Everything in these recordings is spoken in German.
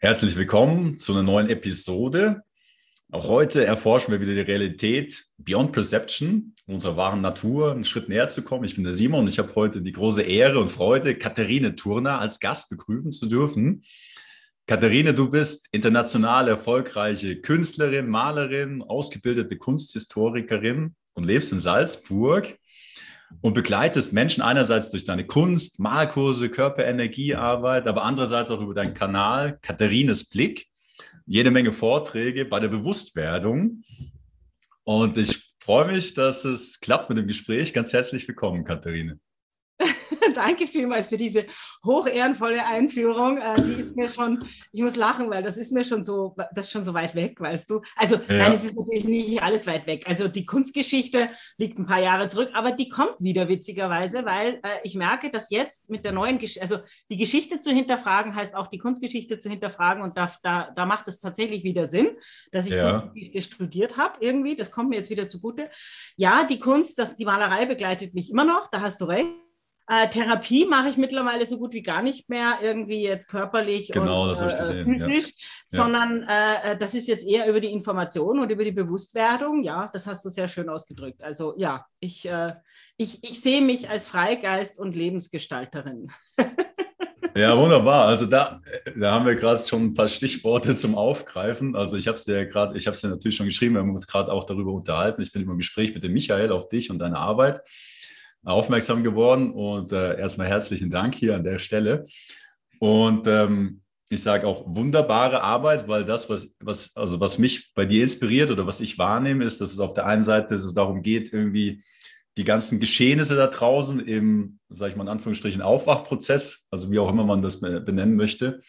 Herzlich willkommen zu einer neuen Episode. Auch heute erforschen wir wieder die Realität Beyond Perception, unserer wahren Natur, einen Schritt näher zu kommen. Ich bin der Simon und ich habe heute die große Ehre und Freude, Katharine Turner als Gast begrüßen zu dürfen. Katharine, du bist international erfolgreiche Künstlerin, Malerin, ausgebildete Kunsthistorikerin und lebst in Salzburg und begleitest Menschen einerseits durch deine Kunst, Malkurse, Körperenergiearbeit, aber andererseits auch über deinen Kanal Katharines Blick, jede Menge Vorträge bei der Bewusstwerdung. Und ich freue mich, dass es klappt mit dem Gespräch. Ganz herzlich willkommen, Katharine. Danke vielmals für diese hochehrenvolle Einführung. Äh, die ist mir schon, ich muss lachen, weil das ist mir schon so, das ist schon so weit weg, weißt du. Also ja. nein, es ist natürlich nicht alles weit weg. Also die Kunstgeschichte liegt ein paar Jahre zurück, aber die kommt wieder witzigerweise, weil äh, ich merke, dass jetzt mit der neuen Geschichte, also die Geschichte zu hinterfragen heißt auch die Kunstgeschichte zu hinterfragen und da, da, da macht es tatsächlich wieder Sinn, dass ich ja. Kunstgeschichte studiert habe irgendwie. Das kommt mir jetzt wieder zugute. Ja, die Kunst, das, die Malerei begleitet mich immer noch, da hast du recht. Äh, Therapie mache ich mittlerweile so gut wie gar nicht mehr, irgendwie jetzt körperlich genau, und das ich gesehen, physisch, ja. sondern äh, das ist jetzt eher über die Information und über die Bewusstwerdung. Ja, das hast du sehr schön ausgedrückt. Also ja, ich, äh, ich, ich sehe mich als Freigeist und Lebensgestalterin. Ja, wunderbar. Also da, da haben wir gerade schon ein paar Stichworte zum Aufgreifen. Also ich habe es dir gerade, ich habe es dir natürlich schon geschrieben, wir haben uns gerade auch darüber unterhalten. Ich bin im Gespräch mit dem Michael auf dich und deine Arbeit aufmerksam geworden. Und äh, erstmal herzlichen Dank hier an der Stelle. Und ähm, ich sage auch wunderbare Arbeit, weil das, was, was, also was mich bei dir inspiriert oder was ich wahrnehme, ist, dass es auf der einen Seite so darum geht, irgendwie die ganzen Geschehnisse da draußen im, sage ich mal in Anführungsstrichen, Aufwachprozess, also wie auch immer man das benennen möchte,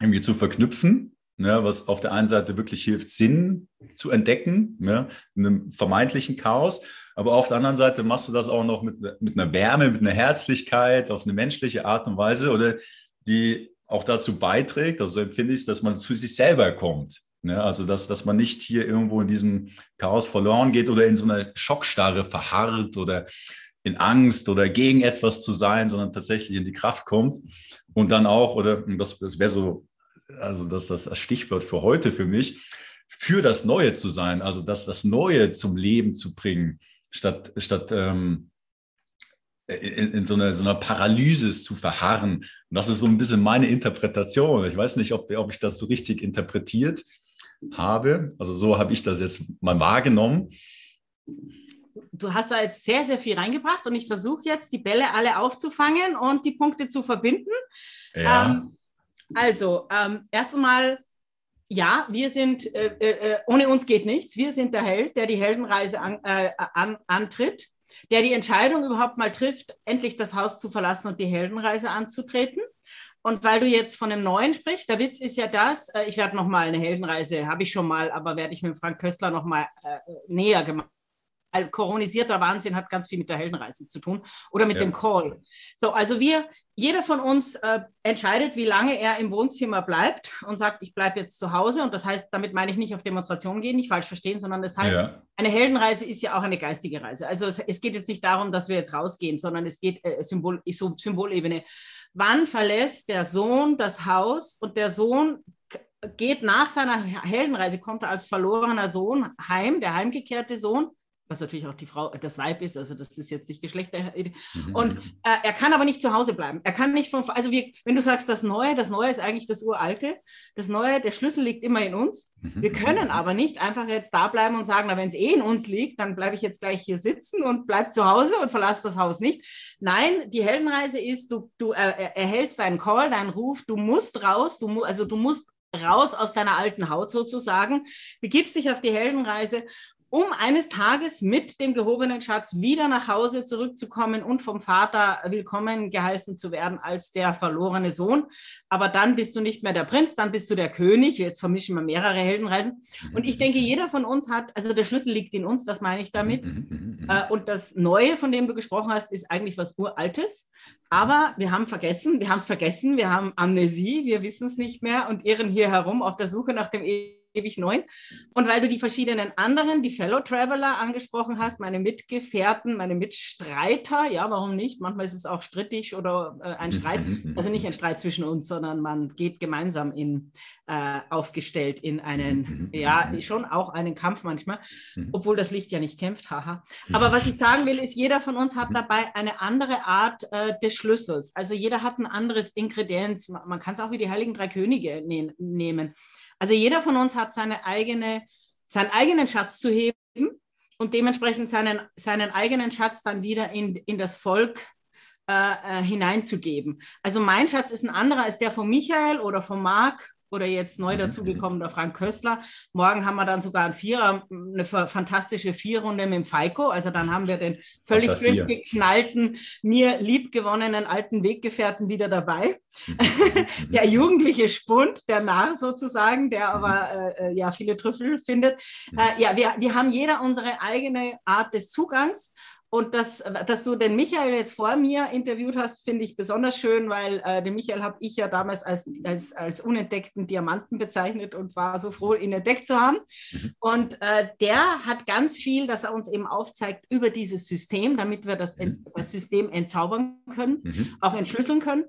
irgendwie zu verknüpfen, ne, was auf der einen Seite wirklich hilft, Sinn zu entdecken, ne, in einem vermeintlichen Chaos aber auf der anderen Seite machst du das auch noch mit, mit einer Wärme, mit einer Herzlichkeit, auf eine menschliche Art und Weise oder die auch dazu beiträgt, also so empfinde ich es, dass man zu sich selber kommt. Ne? Also, dass, dass man nicht hier irgendwo in diesem Chaos verloren geht oder in so einer Schockstarre verharrt oder in Angst oder gegen etwas zu sein, sondern tatsächlich in die Kraft kommt und dann auch, oder das, das wäre so, also das, das, Stichwort für heute für mich, für das Neue zu sein, also das, das Neue zum Leben zu bringen, statt, statt ähm, in, in so, einer, so einer Paralysis zu verharren. Und das ist so ein bisschen meine Interpretation. Ich weiß nicht, ob, ob ich das so richtig interpretiert habe. Also so habe ich das jetzt mal wahrgenommen. Du hast da jetzt sehr, sehr viel reingebracht und ich versuche jetzt, die Bälle alle aufzufangen und die Punkte zu verbinden. Ja. Ähm, also, ähm, erst einmal ja, wir sind, äh, äh, äh, ohne uns geht nichts. Wir sind der Held, der die Heldenreise an, äh, an, antritt, der die Entscheidung überhaupt mal trifft, endlich das Haus zu verlassen und die Heldenreise anzutreten. Und weil du jetzt von dem Neuen sprichst, der Witz ist ja das, äh, ich werde nochmal eine Heldenreise, habe ich schon mal, aber werde ich mit Frank Köstler nochmal äh, näher gemacht koronisierter Wahnsinn hat ganz viel mit der Heldenreise zu tun oder mit ja. dem Call. So, also wir, jeder von uns äh, entscheidet, wie lange er im Wohnzimmer bleibt und sagt, ich bleibe jetzt zu Hause. Und das heißt, damit meine ich nicht auf Demonstrationen gehen, nicht falsch verstehen, sondern das heißt, ja. eine Heldenreise ist ja auch eine geistige Reise. Also es, es, geht jetzt nicht darum, dass wir jetzt rausgehen, sondern es geht äh, Symbol, so Symbolebene. Wann verlässt der Sohn das Haus und der Sohn geht nach seiner Heldenreise, kommt er als verlorener Sohn heim, der heimgekehrte Sohn, was natürlich auch die Frau, das Weib ist, also das ist jetzt nicht Geschlechter. Mhm. Und äh, er kann aber nicht zu Hause bleiben. Er kann nicht von, also wir, wenn du sagst, das Neue, das Neue ist eigentlich das Uralte. Das Neue, der Schlüssel liegt immer in uns. Mhm. Wir können aber nicht einfach jetzt da bleiben und sagen, na, wenn es eh in uns liegt, dann bleibe ich jetzt gleich hier sitzen und bleib zu Hause und verlasse das Haus nicht. Nein, die Heldenreise ist, du, du äh, erhältst deinen Call, deinen Ruf, du musst raus, du, also du musst raus aus deiner alten Haut sozusagen, begibst dich auf die Heldenreise um eines Tages mit dem gehobenen Schatz wieder nach Hause zurückzukommen und vom Vater willkommen geheißen zu werden als der verlorene Sohn. Aber dann bist du nicht mehr der Prinz, dann bist du der König. Jetzt vermischen wir mehrere Heldenreisen. Und ich denke, jeder von uns hat, also der Schlüssel liegt in uns, das meine ich damit. Mhm, mhm, mhm, äh, und das Neue, von dem du gesprochen hast, ist eigentlich was Uraltes. Aber wir haben vergessen, wir haben es vergessen, wir haben Amnesie, wir wissen es nicht mehr und irren hier herum auf der Suche nach dem ewig neun. Und weil du die verschiedenen anderen, die Fellow Traveler angesprochen hast, meine Mitgefährten, meine Mitstreiter, ja, warum nicht? Manchmal ist es auch strittig oder äh, ein Streit, also nicht ein Streit zwischen uns, sondern man geht gemeinsam in, äh, aufgestellt in einen, ja, schon auch einen Kampf manchmal, obwohl das Licht ja nicht kämpft, haha. Aber was ich sagen will, ist, jeder von uns hat dabei eine andere Art äh, des Schlüssels. Also jeder hat ein anderes Ingredienz. Man kann es auch wie die Heiligen Drei Könige ne nehmen. Also jeder von uns hat seine eigene, seinen eigenen Schatz zu heben und dementsprechend seinen, seinen eigenen Schatz dann wieder in, in das Volk äh, äh hineinzugeben. Also mein Schatz ist ein anderer als der von Michael oder von Marc oder jetzt neu mhm. dazugekommen der Frank Köstler. Morgen haben wir dann sogar ein Vierer, eine fantastische Vierrunde mit dem Feiko. Also dann haben wir den völlig durchgeknallten, mir liebgewonnenen alten Weggefährten wieder dabei. Mhm. der jugendliche Spund, der Narr sozusagen, der mhm. aber äh, äh, ja viele Trüffel findet. Äh, ja, wir, wir haben jeder unsere eigene Art des Zugangs und das, dass du den Michael jetzt vor mir interviewt hast, finde ich besonders schön, weil äh, den Michael habe ich ja damals als, als, als unentdeckten Diamanten bezeichnet und war so froh, ihn entdeckt zu haben. Mhm. Und äh, der hat ganz viel, dass er uns eben aufzeigt über dieses System, damit wir das, mhm. das System entzaubern können, mhm. auch entschlüsseln können.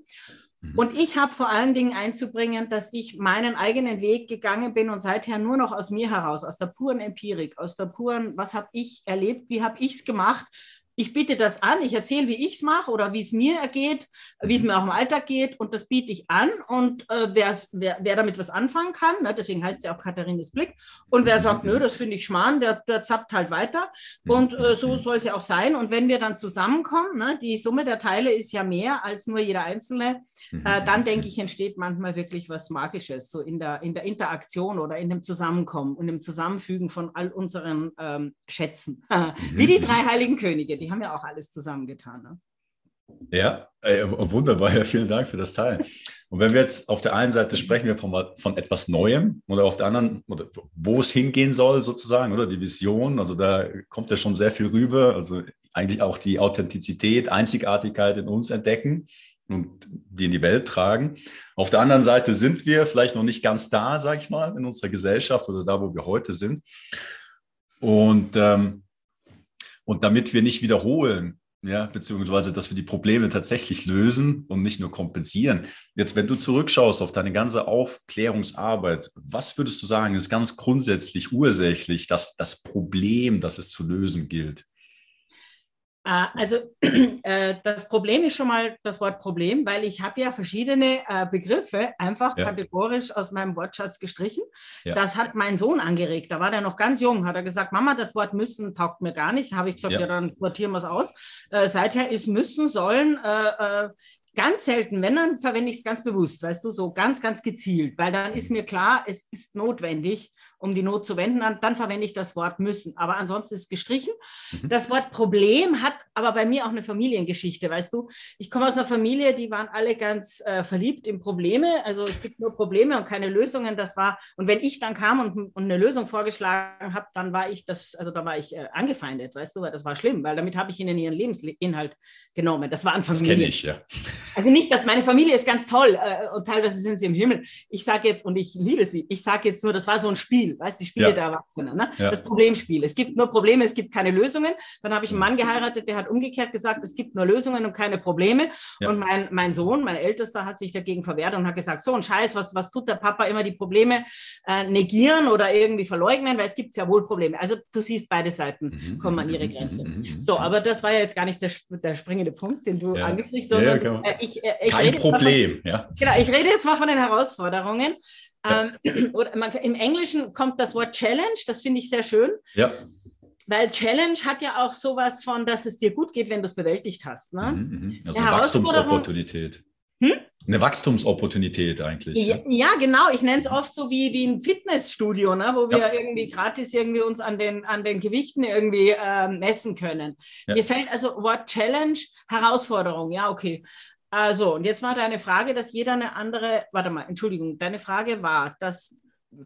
Mhm. Und ich habe vor allen Dingen einzubringen, dass ich meinen eigenen Weg gegangen bin und seither nur noch aus mir heraus, aus der puren Empirik, aus der puren, was habe ich erlebt, wie habe ich es gemacht, ich biete das an, ich erzähle, wie ich es mache oder wie es mir ergeht, wie es mhm. mir auch im Alltag geht und das biete ich an und äh, wer, wer damit was anfangen kann, ne, deswegen heißt es ja auch Katharines Blick und wer sagt, nö, das finde ich schmarrn, der, der zappt halt weiter und äh, so soll es ja auch sein und wenn wir dann zusammenkommen, ne, die Summe der Teile ist ja mehr als nur jeder Einzelne, äh, dann denke ich, entsteht manchmal wirklich was Magisches, so in der, in der Interaktion oder in dem Zusammenkommen und im Zusammenfügen von all unseren ähm, Schätzen, wie die drei heiligen Könige, die haben ja auch alles zusammengetan. Ne? Ja, ey, wunderbar. Ja, vielen Dank für das Teil. Und wenn wir jetzt auf der einen Seite sprechen wir von, von etwas Neuem oder auf der anderen, oder wo es hingehen soll sozusagen, oder die Vision, also da kommt ja schon sehr viel rüber, also eigentlich auch die Authentizität, Einzigartigkeit in uns entdecken und die in die Welt tragen. Auf der anderen Seite sind wir vielleicht noch nicht ganz da, sage ich mal, in unserer Gesellschaft oder da, wo wir heute sind. Und ähm, und damit wir nicht wiederholen, ja, beziehungsweise, dass wir die Probleme tatsächlich lösen und nicht nur kompensieren. Jetzt, wenn du zurückschaust auf deine ganze Aufklärungsarbeit, was würdest du sagen, ist ganz grundsätzlich ursächlich, dass das Problem, das es zu lösen gilt? Äh, also äh, das Problem ist schon mal das Wort Problem, weil ich habe ja verschiedene äh, Begriffe einfach ja. kategorisch aus meinem Wortschatz gestrichen. Ja. Das hat mein Sohn angeregt. Da war der noch ganz jung, hat er gesagt, Mama, das Wort müssen taugt mir gar nicht. Habe ich gesagt, ja, ja dann sortieren wir es aus. Äh, seither ist müssen, sollen äh, äh, ganz selten, wenn, dann verwende ich es ganz bewusst, weißt du, so ganz, ganz gezielt, weil dann ist mir klar, es ist notwendig, um die Not zu wenden, dann, verwende ich das Wort müssen. Aber ansonsten ist es gestrichen. Mhm. Das Wort Problem hat aber bei mir auch eine Familiengeschichte, weißt du. Ich komme aus einer Familie, die waren alle ganz äh, verliebt in Probleme. Also es gibt nur Probleme und keine Lösungen. Das war, und wenn ich dann kam und, und eine Lösung vorgeschlagen habe, dann war ich das, also da war ich äh, angefeindet, weißt du, weil das war schlimm, weil damit habe ich ihnen ihren Lebensinhalt genommen. Das war Anfang. Das kenne ich, ja. Also nicht, dass meine Familie ist ganz toll äh, und teilweise sind sie im Himmel. Ich sage jetzt, und ich liebe sie, ich sage jetzt nur, das war so ein Spiel. Spiel, weißt die Spiele ja. der Erwachsenen, ne? Ja. das Problemspiel. Es gibt nur Probleme, es gibt keine Lösungen. Dann habe ich einen Mann geheiratet, der hat umgekehrt gesagt, es gibt nur Lösungen und keine Probleme. Ja. Und mein, mein Sohn, mein Ältester, hat sich dagegen verwehrt und hat gesagt, so ein Scheiß, was, was tut der Papa immer die Probleme äh, negieren oder irgendwie verleugnen, weil es gibt ja wohl Probleme. Also du siehst, beide Seiten mhm. kommen an ihre Grenze. Mhm. So, aber das war ja jetzt gar nicht der, der springende Punkt, den du ja. angekriegt hast. Ja, äh, ich, äh, ich Kein Problem, von, ja. Genau, ich rede jetzt mal von den Herausforderungen. Ja. Ähm, oder man, Im Englischen kommt das Wort Challenge, das finde ich sehr schön. Ja. Weil Challenge hat ja auch sowas von, dass es dir gut geht, wenn du es bewältigt hast. Ne? Mhm, also eine Wachstumsopportunität. Hm? Eine Wachstumsopportunität eigentlich. Ja, ja genau. Ich nenne es oft so wie, wie ein Fitnessstudio, ne? wo wir ja. irgendwie gratis irgendwie uns an den, an den Gewichten irgendwie äh, messen können. Ja. Mir fällt also Wort Challenge, Herausforderung. Ja, okay. Also, und jetzt war deine Frage, dass jeder eine andere, warte mal, Entschuldigung, deine Frage war, dass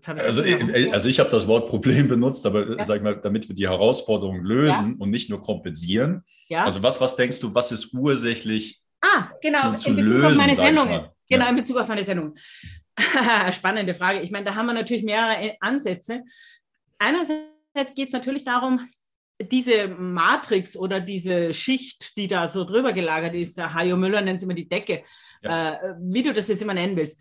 also, ich, also ich habe das Wort Problem benutzt, aber ja. sag mal, damit wir die Herausforderung lösen ja. und nicht nur kompensieren. Ja. Also was, was denkst du, was ist ursächlich ah, genau, zu, zu in Bezug lösen, auf meine Sendung. Genau, in Bezug auf meine Sendung. Spannende Frage. Ich meine, da haben wir natürlich mehrere Ansätze. Einerseits geht es natürlich darum, diese Matrix oder diese Schicht, die da so drüber gelagert ist, der Hajo Müller nennt sie immer die Decke, ja. äh, wie du das jetzt immer nennen willst,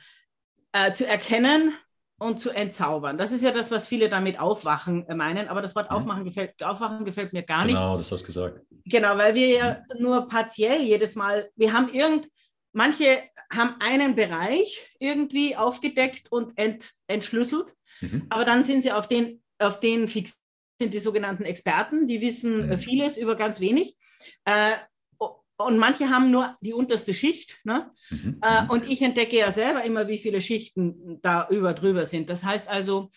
äh, zu erkennen und zu entzaubern. Das ist ja das, was viele damit aufwachen äh, meinen, aber das Wort mhm. aufmachen gefällt, aufwachen gefällt mir gar nicht. Genau, das hast du gesagt. Genau, weil wir ja mhm. nur partiell jedes Mal, wir haben irgend, manche haben einen Bereich irgendwie aufgedeckt und ent, entschlüsselt, mhm. aber dann sind sie auf den, auf den fixiert sind die sogenannten Experten, die wissen mhm. vieles über ganz wenig. Äh, und manche haben nur die unterste Schicht. Ne? Mhm. Äh, mhm. und ich entdecke ja selber immer, wie viele Schichten da über drüber sind. Das heißt also,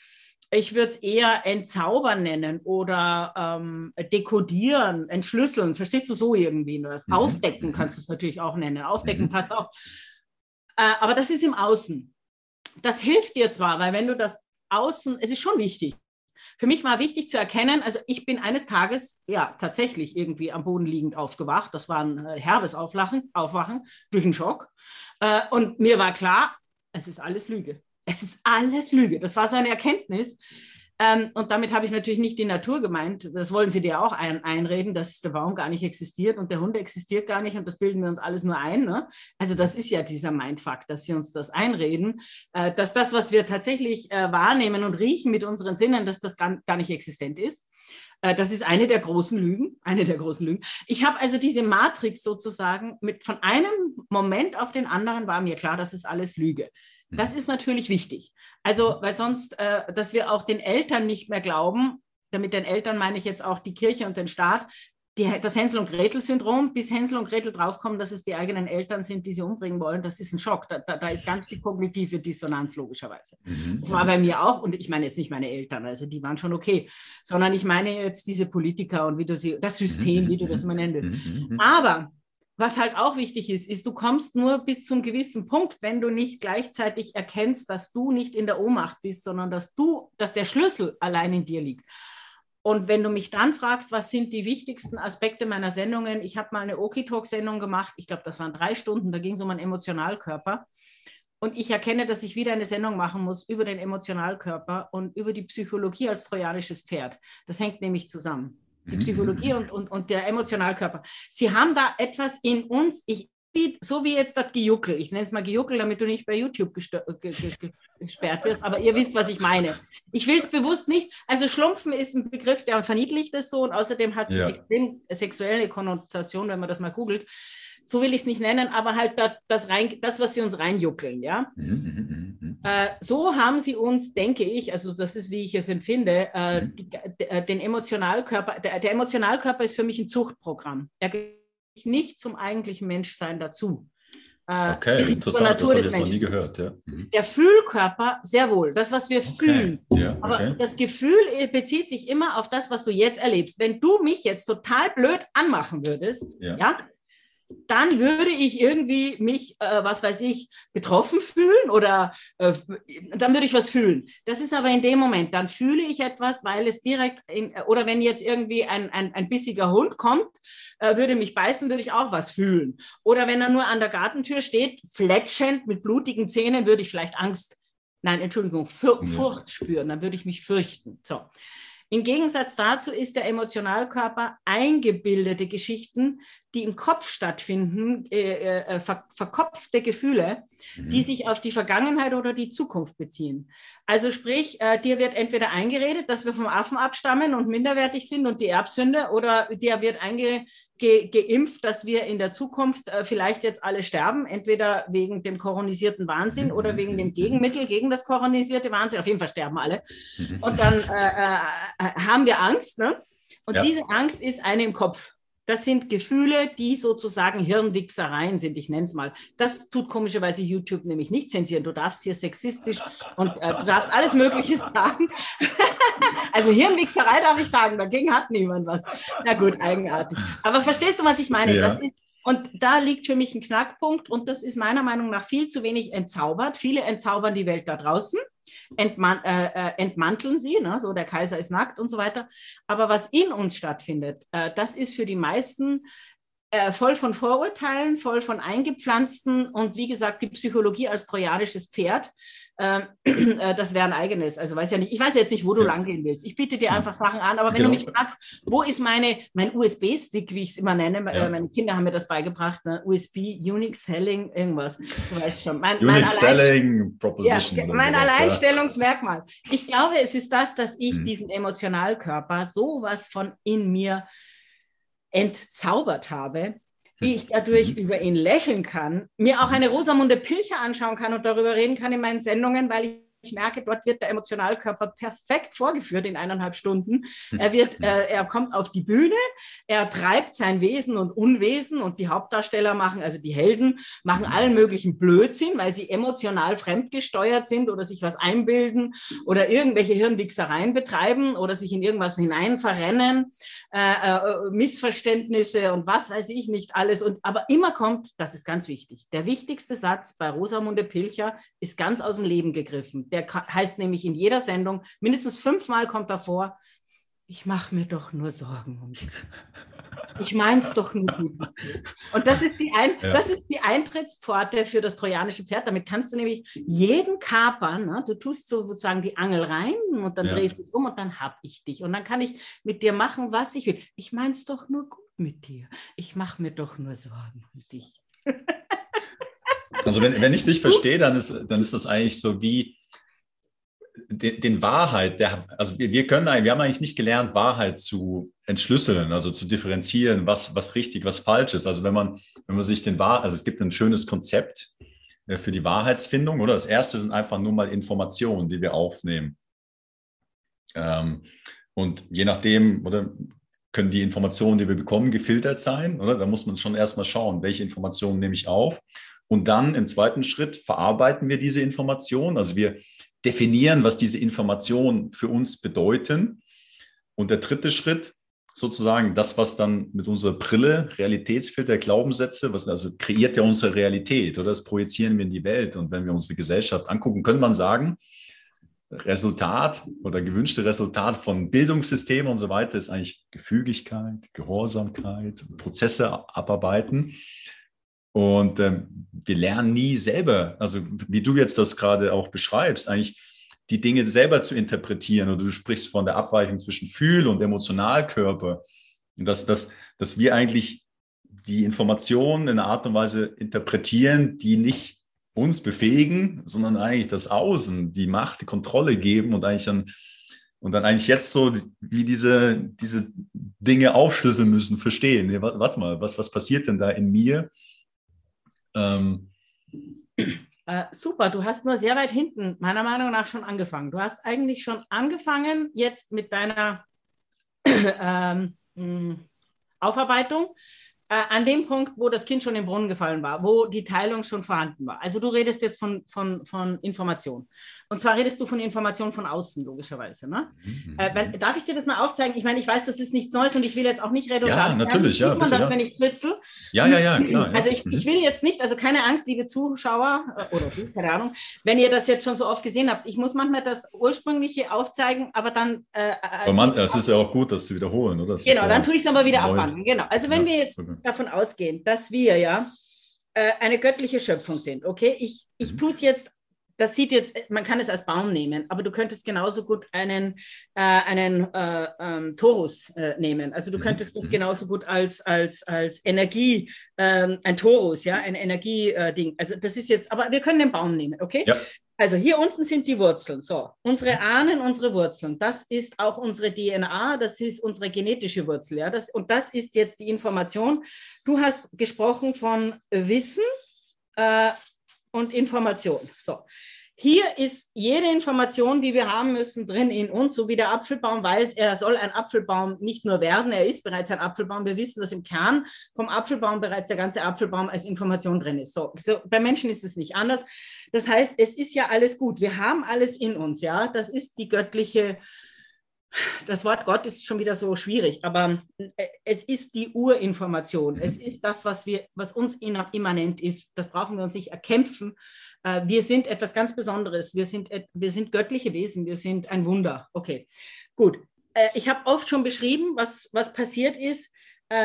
ich würde es eher entzaubern nennen oder ähm, dekodieren, entschlüsseln. Verstehst du so irgendwie das? Mhm. Aufdecken kannst du es natürlich auch nennen. Aufdecken mhm. passt auch. Äh, aber das ist im Außen. Das hilft dir zwar, weil wenn du das Außen, es ist schon wichtig, für mich war wichtig zu erkennen, also ich bin eines Tages ja tatsächlich irgendwie am Boden liegend aufgewacht. Das war ein äh, herbes Auflachen, Aufwachen durch einen Schock. Äh, und mir war klar, es ist alles Lüge. Es ist alles Lüge. Das war so eine Erkenntnis, ähm, und damit habe ich natürlich nicht die Natur gemeint. Das wollen sie dir auch ein, einreden, dass der Baum gar nicht existiert und der Hund existiert gar nicht und das bilden wir uns alles nur ein. Ne? Also das ist ja dieser Mindfuck, dass sie uns das einreden, äh, dass das, was wir tatsächlich äh, wahrnehmen und riechen mit unseren Sinnen, dass das gar, gar nicht existent ist. Äh, das ist eine der großen Lügen, eine der großen Lügen. Ich habe also diese Matrix sozusagen mit von einem Moment auf den anderen war mir klar, das ist alles Lüge. Das mhm. ist natürlich wichtig. Also, weil sonst, äh, dass wir auch den Eltern nicht mehr glauben, damit den Eltern meine ich jetzt auch die Kirche und den Staat, die, das Hänsel- und Gretel-Syndrom, bis Hänsel und Gretel draufkommen, dass es die eigenen Eltern sind, die sie umbringen wollen, das ist ein Schock. Da, da, da ist ganz viel kognitive Dissonanz, logischerweise. Mhm. Das war bei mir auch, und ich meine jetzt nicht meine Eltern, also die waren schon okay, sondern ich meine jetzt diese Politiker und wie du sie, das System, wie du das mal nennen willst. Mhm. Aber was halt auch wichtig ist, ist, du kommst nur bis zum gewissen Punkt, wenn du nicht gleichzeitig erkennst, dass du nicht in der Ohnmacht bist, sondern dass du, dass der Schlüssel allein in dir liegt. Und wenn du mich dann fragst, was sind die wichtigsten Aspekte meiner Sendungen, ich habe mal eine Oki-Talk-Sendung gemacht, ich glaube, das waren drei Stunden, da ging es um einen Emotionalkörper. Und ich erkenne, dass ich wieder eine Sendung machen muss über den Emotionalkörper und über die Psychologie als trojanisches Pferd. Das hängt nämlich zusammen die Psychologie und, und, und der Emotionalkörper. Sie haben da etwas in uns, ich, so wie jetzt das Gejuckel, ich nenne es mal Gejuckel, damit du nicht bei YouTube gesperrt wirst, aber ihr wisst, was ich meine. Ich will es bewusst nicht, also Schlumpfen ist ein Begriff, der verniedlicht es so und außerdem hat es ja. eine sexuelle Konnotation, wenn man das mal googelt so will ich es nicht nennen, aber halt das, das, rein, das, was sie uns reinjuckeln, ja. Mhm, mhm, mhm, äh, so haben sie uns, denke ich, also das ist, wie ich es empfinde, äh, die, äh, den Emotionalkörper, der, der, Emotionalkörper ist für mich ein Zuchtprogramm. Er gehört nicht zum eigentlichen Menschsein dazu. Äh, okay, interessant, das habe ich jetzt noch nie gehört. Ja. Mhm. Der Fühlkörper, sehr wohl, das, was wir okay. fühlen. Ja, okay. Aber das Gefühl äh, bezieht sich immer auf das, was du jetzt erlebst. Wenn du mich jetzt total blöd anmachen würdest, ja, ja dann würde ich irgendwie mich, äh, was weiß ich, betroffen fühlen oder äh, dann würde ich was fühlen. Das ist aber in dem Moment, dann fühle ich etwas, weil es direkt, in, oder wenn jetzt irgendwie ein, ein, ein bissiger Hund kommt, äh, würde mich beißen, würde ich auch was fühlen. Oder wenn er nur an der Gartentür steht, fletschend mit blutigen Zähnen, würde ich vielleicht Angst, nein, Entschuldigung, Furcht spüren, dann würde ich mich fürchten. So. Im Gegensatz dazu ist der Emotionalkörper eingebildete Geschichten, die im Kopf stattfinden, äh, äh, ver verkopfte Gefühle, mhm. die sich auf die Vergangenheit oder die Zukunft beziehen. Also sprich, äh, dir wird entweder eingeredet, dass wir vom Affen abstammen und minderwertig sind und die Erbsünde, oder dir wird einge ge geimpft, dass wir in der Zukunft äh, vielleicht jetzt alle sterben, entweder wegen dem koronisierten Wahnsinn oder wegen dem Gegenmittel gegen das koronisierte Wahnsinn. Auf jeden Fall sterben alle. Mhm. Und dann äh, äh, haben wir Angst. Ne? Und ja. diese Angst ist eine im Kopf. Das sind Gefühle, die sozusagen Hirnwichsereien sind, ich nenne es mal. Das tut komischerweise YouTube nämlich nicht zensieren. Du darfst hier sexistisch und äh, du darfst alles Mögliche sagen. also Hirnwichserei darf ich sagen, dagegen hat niemand was. Na gut, eigenartig. Aber verstehst du, was ich meine? Ja. Das ist, und da liegt für mich ein Knackpunkt und das ist meiner Meinung nach viel zu wenig entzaubert. Viele entzaubern die Welt da draußen entman äh, äh, entmanteln sie, ne? so der Kaiser ist nackt und so weiter. Aber was in uns stattfindet, äh, das ist für die meisten äh, voll von Vorurteilen, voll von eingepflanzten und wie gesagt, die Psychologie als trojanisches Pferd, ähm, äh, das wäre ein eigenes. Also weiß ja nicht, ich weiß jetzt nicht, wo du ja. langgehen willst. Ich biete dir einfach Sachen an, aber wenn genau. du mich fragst, wo ist meine, mein USB-Stick, wie ich es immer nenne, ja. äh, meine Kinder haben mir das beigebracht, ne? USB, Unix Selling, irgendwas. Du weißt schon. Mein, Unix mein Selling Proposition. Ja, mein sowas, Alleinstellungsmerkmal. Ich glaube, es ist das, dass ich hm. diesen Emotionalkörper sowas von in mir entzaubert habe, wie ich dadurch mhm. über ihn lächeln kann, mir auch eine Rosamunde Pilcher anschauen kann und darüber reden kann in meinen Sendungen, weil ich ich merke, dort wird der Emotionalkörper perfekt vorgeführt in eineinhalb Stunden. Er, wird, äh, er kommt auf die Bühne, er treibt sein Wesen und Unwesen und die Hauptdarsteller machen, also die Helden, machen mhm. allen möglichen Blödsinn, weil sie emotional fremdgesteuert sind oder sich was einbilden oder irgendwelche Hirnwichsereien betreiben oder sich in irgendwas hinein verrennen, äh, äh, Missverständnisse und was weiß ich nicht alles. Und, aber immer kommt, das ist ganz wichtig, der wichtigste Satz bei Rosamunde Pilcher ist ganz aus dem Leben gegriffen. Der heißt nämlich in jeder Sendung, mindestens fünfmal kommt er vor, ich mache mir doch nur Sorgen um dich. Ich meine es doch nur gut. Und das ist, die Ein ja. das ist die Eintrittspforte für das trojanische Pferd. Damit kannst du nämlich jeden kapern. Ne? Du tust so sozusagen die Angel rein und dann ja. drehst du es um und dann habe ich dich. Und dann kann ich mit dir machen, was ich will. Ich meine es doch nur gut mit dir. Ich mache mir doch nur Sorgen um dich. Also wenn, wenn ich dich verstehe, dann ist, dann ist das eigentlich so wie, den, den Wahrheit, der, also wir, wir können wir haben eigentlich nicht gelernt, Wahrheit zu entschlüsseln, also zu differenzieren, was, was richtig, was falsch ist. Also wenn man, wenn man sich den Wahr, also es gibt ein schönes Konzept äh, für die Wahrheitsfindung, oder? Das erste sind einfach nur mal Informationen, die wir aufnehmen. Ähm, und je nachdem, oder können die Informationen, die wir bekommen, gefiltert sein, oder? Da muss man schon erstmal schauen, welche Informationen nehme ich auf. Und dann im zweiten Schritt verarbeiten wir diese Informationen. Also wir definieren, was diese Informationen für uns bedeuten. Und der dritte Schritt, sozusagen das, was dann mit unserer Brille, Realitätsfilter, Glaubenssätze, was also kreiert ja unsere Realität oder das projizieren wir in die Welt. Und wenn wir uns die Gesellschaft angucken, könnte man sagen, Resultat oder gewünschte Resultat von Bildungssystemen und so weiter ist eigentlich Gefügigkeit, Gehorsamkeit, Prozesse abarbeiten. Und ähm, wir lernen nie selber, also wie du jetzt das gerade auch beschreibst, eigentlich die Dinge selber zu interpretieren. Oder du sprichst von der Abweichung zwischen Fühl- und Emotionalkörper. Und dass, dass, dass wir eigentlich die Informationen in einer Art und Weise interpretieren, die nicht uns befähigen, sondern eigentlich das Außen, die Macht, die Kontrolle geben und eigentlich dann und dann eigentlich jetzt so wie diese, diese Dinge aufschlüsseln müssen, verstehen. Nee, warte mal, was, was passiert denn da in mir? Ähm, äh, super, du hast nur sehr weit hinten, meiner Meinung nach, schon angefangen. Du hast eigentlich schon angefangen jetzt mit deiner ähm, Aufarbeitung äh, an dem Punkt, wo das Kind schon im Brunnen gefallen war, wo die Teilung schon vorhanden war. Also du redest jetzt von, von, von Information. Und zwar redest du von Information von außen, logischerweise. Ne? Mhm. Äh, wenn, darf ich dir das mal aufzeigen? Ich meine, ich weiß, das ist nichts Neues und ich will jetzt auch nicht redundant. Ja, natürlich, ja. Bitte, das, ja. wenn ich kritzel. Ja, ja, ja, klar. Also ich, ich will jetzt nicht, also keine Angst, liebe Zuschauer äh, oder du, keine Ahnung, wenn ihr das jetzt schon so oft gesehen habt. Ich muss manchmal das ursprüngliche aufzeigen, aber dann. Äh, äh aber man, es ist ja auch gut, das zu wiederholen, oder? Das genau, dann tue ich es aber wieder abwandeln. Genau. Also wenn ja, wir jetzt okay. Davon ausgehen, dass wir ja eine göttliche Schöpfung sind, okay? Ich, ich mhm. tue es jetzt das sieht jetzt, man kann es als Baum nehmen, aber du könntest genauso gut einen, äh, einen äh, ähm, Torus äh, nehmen. Also du mhm. könntest das mhm. genauso gut als, als, als Energie, ähm, ein Torus, ja, ein Energieding. also das ist jetzt, aber wir können den Baum nehmen, okay? Ja. Also hier unten sind die Wurzeln. So, unsere. Ahnen, unsere Wurzeln. Das ist auch unsere DNA, das ist unsere genetische Wurzel. Ja? Das, und das ist jetzt die Information. Du hast gesprochen von Wissen. Äh, und Information. So. Hier ist jede Information, die wir haben müssen, drin in uns, so wie der Apfelbaum weiß, er soll ein Apfelbaum nicht nur werden, er ist bereits ein Apfelbaum. Wir wissen, dass im Kern vom Apfelbaum bereits der ganze Apfelbaum als Information drin ist. So, so bei Menschen ist es nicht anders. Das heißt, es ist ja alles gut. Wir haben alles in uns, ja. Das ist die göttliche das Wort Gott ist schon wieder so schwierig, aber äh, es ist die Urinformation. Es mhm. ist das, was, wir, was uns immanent ist. Das brauchen wir uns nicht erkämpfen. Äh, wir sind etwas ganz Besonderes. Wir sind, wir sind göttliche Wesen. Wir sind ein Wunder. Okay, gut. Äh, ich habe oft schon beschrieben, was, was passiert ist.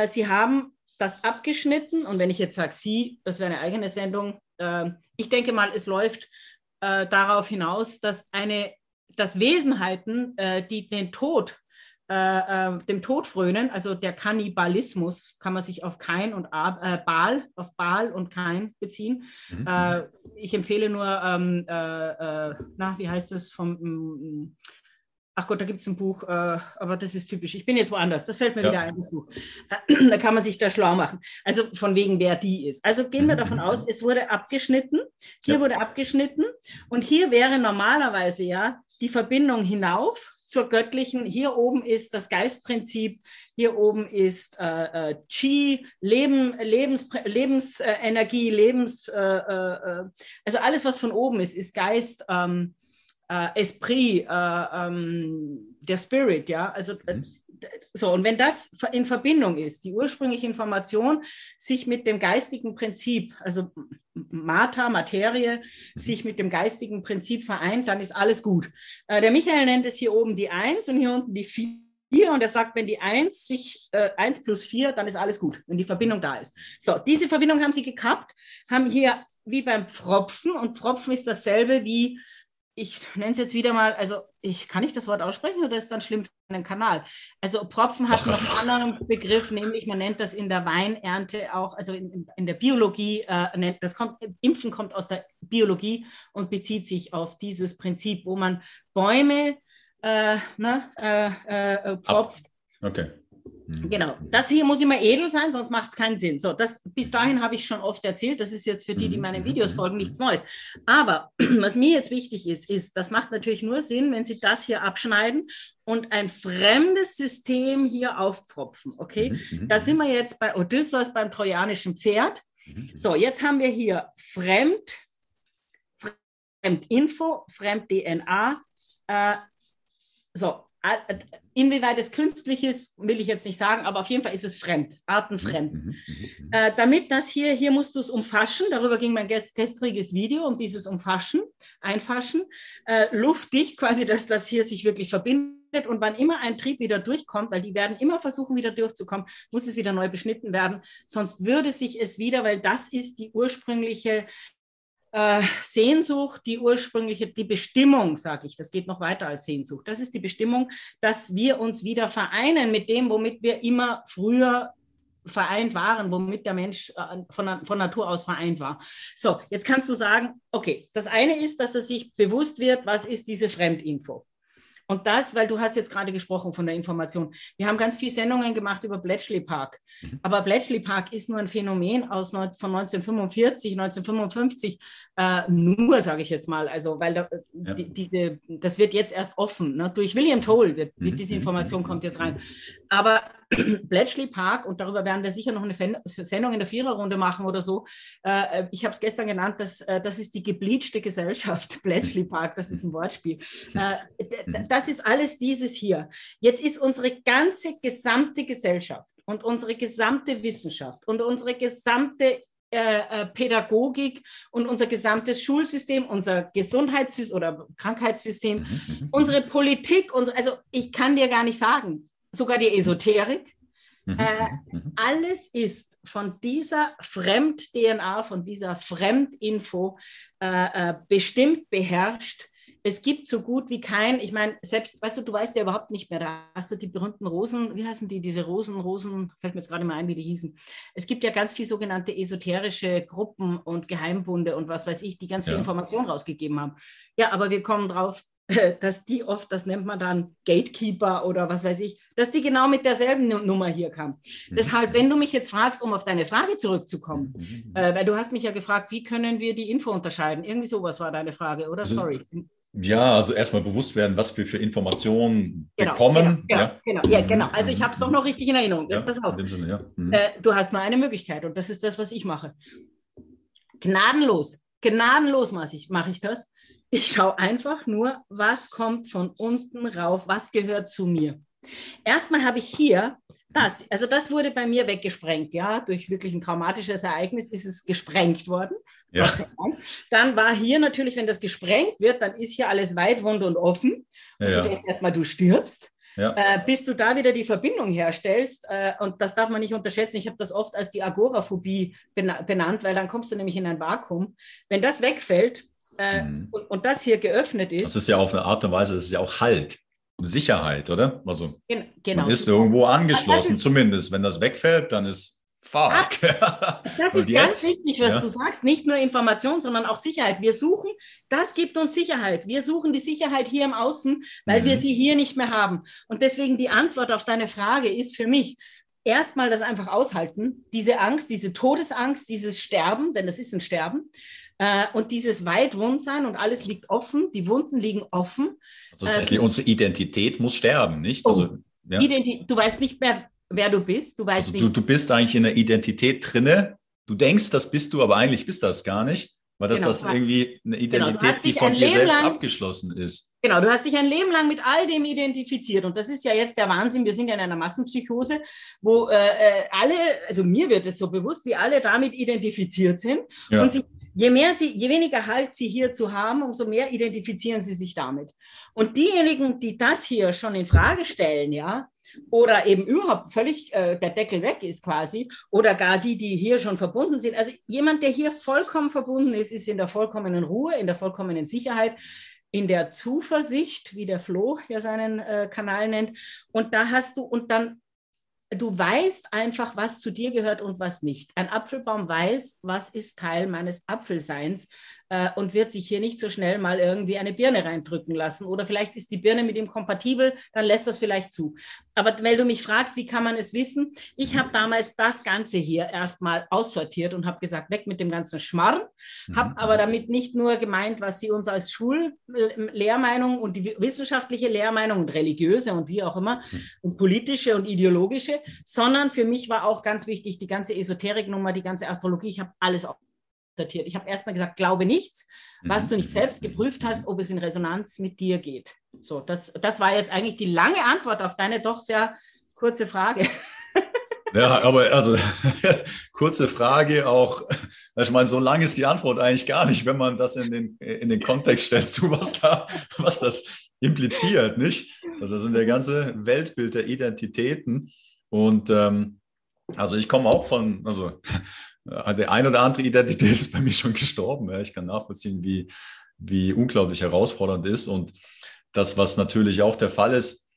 Sie haben das abgeschnitten. Und wenn ich jetzt sage, Sie, das wäre eine eigene Sendung. Äh, ich denke mal, es läuft äh, darauf hinaus, dass eine, dass Wesenheiten, äh, die den Tod äh, äh, dem Tod frönen, also der Kannibalismus, kann man sich auf Kain und Ab äh, Baal, auf Baal und Kain beziehen. Mhm. Äh, ich empfehle nur, ähm, äh, äh, na, wie heißt das, vom, mm, ach Gott, da gibt es ein Buch, aber das ist typisch. Ich bin jetzt woanders, das fällt mir ja. wieder ein, das Buch. da kann man sich da schlau machen. Also von wegen, wer die ist. Also gehen wir davon aus, es wurde abgeschnitten, hier ja. wurde abgeschnitten und hier wäre normalerweise ja die Verbindung hinauf zur göttlichen. Hier oben ist das Geistprinzip, hier oben ist äh, äh, Qi, Leben, Lebens, Lebensenergie, Lebens, äh, äh, äh, also alles, was von oben ist, ist Geist, ähm, äh, Esprit, ähm, der Spirit, ja. Also mhm. so, und wenn das in Verbindung ist, die ursprüngliche Information sich mit dem geistigen Prinzip, also Mater, Materie, mhm. sich mit dem geistigen Prinzip vereint, dann ist alles gut. Äh, der Michael nennt es hier oben die Eins und hier unten die Vier. Und er sagt, wenn die 1 sich äh, 1 plus 4, dann ist alles gut, wenn die Verbindung da ist. So, diese Verbindung haben sie gekappt, haben hier wie beim Pfropfen und Pfropfen ist dasselbe wie ich nenne es jetzt wieder mal, also ich kann ich das Wort aussprechen oder ist dann schlimm für einen Kanal? Also Propfen hat noch einen anderen Begriff, nämlich man nennt das in der Weinernte auch, also in, in der Biologie, äh, das kommt, Impfen kommt aus der Biologie und bezieht sich auf dieses Prinzip, wo man Bäume äh, ne, äh, äh propft. Okay. Mhm. Genau, das hier muss immer edel sein, sonst macht es keinen Sinn. So, das bis dahin habe ich schon oft erzählt. Das ist jetzt für die, die mhm. meine Videos mhm. folgen, nichts Neues. Aber was mir jetzt wichtig ist, ist, das macht natürlich nur Sinn, wenn Sie das hier abschneiden und ein fremdes System hier aufpfropfen. Okay, da sind wir jetzt bei Odysseus beim trojanischen Pferd. So, jetzt haben wir hier Fremd, Fremdinfo, Fremd-DNA. Äh, so, Inwieweit es künstlich ist, will ich jetzt nicht sagen, aber auf jeden Fall ist es fremd, artenfremd. Mhm, mhm, mhm, äh, damit das hier, hier musst du es umfaschen, darüber ging mein gestriges Video, um dieses Umfaschen, Einfaschen, äh, luftdicht quasi, dass das hier sich wirklich verbindet. Und wann immer ein Trieb wieder durchkommt, weil die werden immer versuchen, wieder durchzukommen, muss es wieder neu beschnitten werden, sonst würde sich es wieder, weil das ist die ursprüngliche äh, Sehnsucht, die ursprüngliche, die Bestimmung, sage ich, das geht noch weiter als Sehnsucht. Das ist die Bestimmung, dass wir uns wieder vereinen mit dem, womit wir immer früher vereint waren, womit der Mensch äh, von, von Natur aus vereint war. So, jetzt kannst du sagen, okay, das eine ist, dass er sich bewusst wird, was ist diese Fremdinfo. Und das, weil du hast jetzt gerade gesprochen von der Information. Wir haben ganz viele Sendungen gemacht über Bletchley Park. Mhm. Aber Bletchley Park ist nur ein Phänomen aus, von 1945, 1955, äh, nur, sage ich jetzt mal. Also, weil da, ja. die, diese, das wird jetzt erst offen. Ne? Durch William Toll wird, mhm. diese Information mhm. kommt jetzt rein. Aber Bletchley Park, und darüber werden wir sicher noch eine Sendung in der Viererrunde machen oder so. Äh, ich habe es gestern genannt, das, äh, das ist die gebleachte Gesellschaft, Bletchley Park, das ist ein Wortspiel. Äh, das ist alles dieses hier. Jetzt ist unsere ganze gesamte Gesellschaft und unsere gesamte Wissenschaft und unsere gesamte Pädagogik und unser gesamtes Schulsystem, unser Gesundheitssystem oder Krankheitssystem, mhm, mhm, unsere Politik, unsere, also ich kann dir gar nicht sagen, sogar die Esoterik. Mhm. Äh, mhm, mhm. alles ist von dieser Fremd-DNA, von dieser Fremdinfo äh, äh, bestimmt, beherrscht. Es gibt so gut wie kein, ich meine, selbst, weißt du, du weißt ja überhaupt nicht mehr, da hast du die berühmten Rosen, wie heißen die, diese Rosen, Rosen, fällt mir jetzt gerade mal ein, wie die hießen. Es gibt ja ganz viele sogenannte esoterische Gruppen und Geheimbunde und was weiß ich, die ganz ja. viel Information rausgegeben haben. Ja, aber wir kommen drauf, dass die oft, das nennt man dann Gatekeeper oder was weiß ich, dass die genau mit derselben Nummer hier kam. Mhm. Deshalb, wenn du mich jetzt fragst, um auf deine Frage zurückzukommen, mhm. äh, weil du hast mich ja gefragt, wie können wir die Info unterscheiden? Irgendwie sowas war deine Frage, oder? Also, Sorry. Ja, also erstmal bewusst werden, was wir für Informationen genau, bekommen. Genau, ja. genau, ja, genau. Also ich habe es doch noch richtig in Erinnerung. Jetzt ja, pass auf. Sinne, ja. mhm. äh, du hast nur eine Möglichkeit und das ist das, was ich mache. Gnadenlos, gnadenlos mache ich, mach ich das ich schaue einfach nur, was kommt von unten rauf, was gehört zu mir. Erstmal habe ich hier das, also das wurde bei mir weggesprengt, ja, durch wirklich ein traumatisches Ereignis ist es gesprengt worden. Ja. Dann war hier natürlich, wenn das gesprengt wird, dann ist hier alles weit, wund und offen. Und ja. du denkst erstmal, du stirbst. ja. äh, bis du da wieder die Verbindung herstellst. Äh, und das darf man nicht unterschätzen. Ich habe das oft als die Agoraphobie benannt, weil dann kommst du nämlich in ein Vakuum. Wenn das wegfällt äh, mhm. und, und, das hier geöffnet ist. Das ist ja auf eine Art und Weise, das ist ja auch Halt. Sicherheit, oder? Also genau. man ist irgendwo angeschlossen, zumindest. Wenn das wegfällt, dann ist Fuck. Das ist ganz wichtig, was ja. du sagst. Nicht nur Information, sondern auch Sicherheit. Wir suchen, das gibt uns Sicherheit. Wir suchen die Sicherheit hier im Außen, weil mhm. wir sie hier nicht mehr haben. Und deswegen die Antwort auf deine Frage ist für mich, erstmal das einfach aushalten, diese Angst, diese Todesangst, dieses Sterben, denn das ist ein Sterben, äh, und dieses Weitwundsein und alles liegt offen, die Wunden liegen offen. Also tatsächlich, äh, unsere Identität muss sterben, nicht? Oh, also, ja. du weißt nicht mehr, wer du bist. Du weißt also du, du bist eigentlich in der Identität drinne. Du denkst, das bist du, aber eigentlich bist das gar nicht, weil das, genau, das irgendwie eine genau, Identität, genau, die von dir selbst lang, abgeschlossen ist. Genau, du hast dich ein Leben lang mit all dem identifiziert und das ist ja jetzt der Wahnsinn. Wir sind ja in einer Massenpsychose, wo äh, äh alle, also mir wird es so bewusst, wie alle damit identifiziert sind ja. und sich Je mehr sie, je weniger Halt sie hier zu haben, umso mehr identifizieren sie sich damit. Und diejenigen, die das hier schon in Frage stellen, ja, oder eben überhaupt völlig äh, der Deckel weg ist quasi, oder gar die, die hier schon verbunden sind. Also jemand, der hier vollkommen verbunden ist, ist in der vollkommenen Ruhe, in der vollkommenen Sicherheit, in der Zuversicht, wie der Flo ja seinen äh, Kanal nennt. Und da hast du, und dann du weißt einfach, was zu dir gehört und was nicht. Ein Apfelbaum weiß, was ist Teil meines Apfelseins äh, und wird sich hier nicht so schnell mal irgendwie eine Birne reindrücken lassen. Oder vielleicht ist die Birne mit ihm kompatibel, dann lässt das vielleicht zu. Aber weil du mich fragst, wie kann man es wissen? Ich habe damals das Ganze hier erstmal aussortiert und habe gesagt, weg mit dem ganzen Schmarrn. Mhm. Habe aber damit nicht nur gemeint, was sie uns als Schullehrmeinung und die wissenschaftliche Lehrmeinung und religiöse und wie auch immer mhm. und politische und ideologische, sondern für mich war auch ganz wichtig die ganze Esoteriknummer, die ganze Astrologie. Ich habe alles sortiert. Ich habe erstmal gesagt, glaube nichts, was mhm. du nicht selbst geprüft hast, ob es in Resonanz mit dir geht. So, das, das war jetzt eigentlich die lange Antwort auf deine doch sehr kurze Frage. Ja, aber also kurze Frage auch. Ich meine, so lang ist die Antwort eigentlich gar nicht, wenn man das in den, in den Kontext stellt, zu was da, was das impliziert, nicht? Also das sind der ganze Weltbild der Identitäten. Und ähm, also ich komme auch von, also der ein oder andere Identität ist bei mir schon gestorben. Ja. Ich kann nachvollziehen, wie, wie unglaublich herausfordernd ist. Und das, was natürlich auch der Fall ist,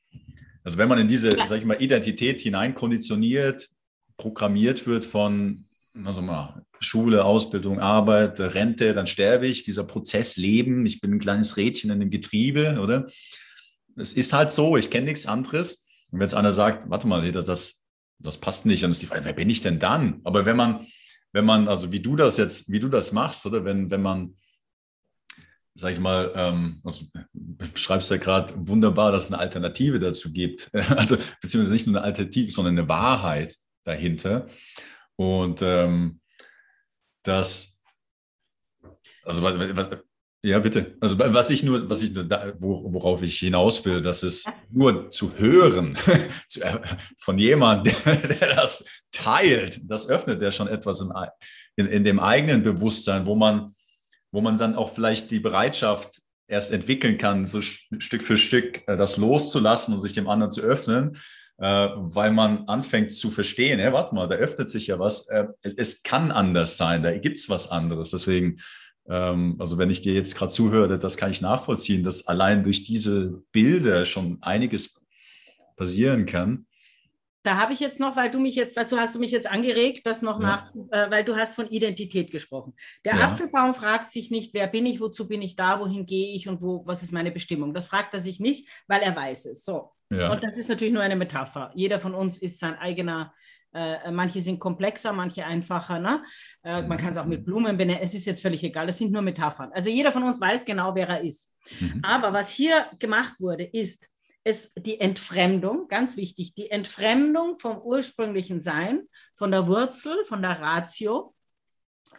also wenn man in diese, sag ich mal, Identität hineinkonditioniert, programmiert wird von, also mal, Schule, Ausbildung, Arbeit, Rente, dann sterbe ich, dieser Prozess Leben, ich bin ein kleines Rädchen in dem Getriebe, oder? Es ist halt so, ich kenne nichts anderes. Und wenn jetzt einer sagt, warte mal, das, das passt nicht, dann ist die Frage, wer bin ich denn dann? Aber wenn man wenn man, also wie du das jetzt, wie du das machst, oder wenn, wenn man, sag ich mal, ähm, also, du schreibst ja gerade wunderbar, dass es eine Alternative dazu gibt. Also, beziehungsweise nicht nur eine Alternative, sondern eine Wahrheit dahinter. Und ähm, das, also ja, bitte. Also was ich nur, was ich nur da, worauf ich hinaus will, dass es nur zu hören äh, von jemandem, der, das teilt, das öffnet ja schon etwas in, in, in, dem eigenen Bewusstsein, wo man, wo man dann auch vielleicht die Bereitschaft erst entwickeln kann, so Stück für Stück äh, das loszulassen und sich dem anderen zu öffnen, äh, weil man anfängt zu verstehen, hey, warte mal, da öffnet sich ja was, es kann anders sein, da gibt es was anderes. Deswegen also wenn ich dir jetzt gerade zuhöre, das kann ich nachvollziehen, dass allein durch diese Bilder schon einiges passieren kann. Da habe ich jetzt noch, weil du mich jetzt, dazu hast du mich jetzt angeregt, das noch ja. nach, äh, weil du hast von Identität gesprochen. Der ja. Apfelbaum fragt sich nicht, wer bin ich, wozu bin ich da, wohin gehe ich und wo, was ist meine Bestimmung. Das fragt er sich nicht, weil er weiß es. So. Ja. Und das ist natürlich nur eine Metapher. Jeder von uns ist sein eigener äh, manche sind komplexer, manche einfacher. Ne? Äh, man kann es auch mit Blumen benennen. Es ist jetzt völlig egal. Es sind nur Metaphern. Also jeder von uns weiß genau, wer er ist. Mhm. Aber was hier gemacht wurde, ist es die Entfremdung, ganz wichtig, die Entfremdung vom ursprünglichen Sein, von der Wurzel, von der Ratio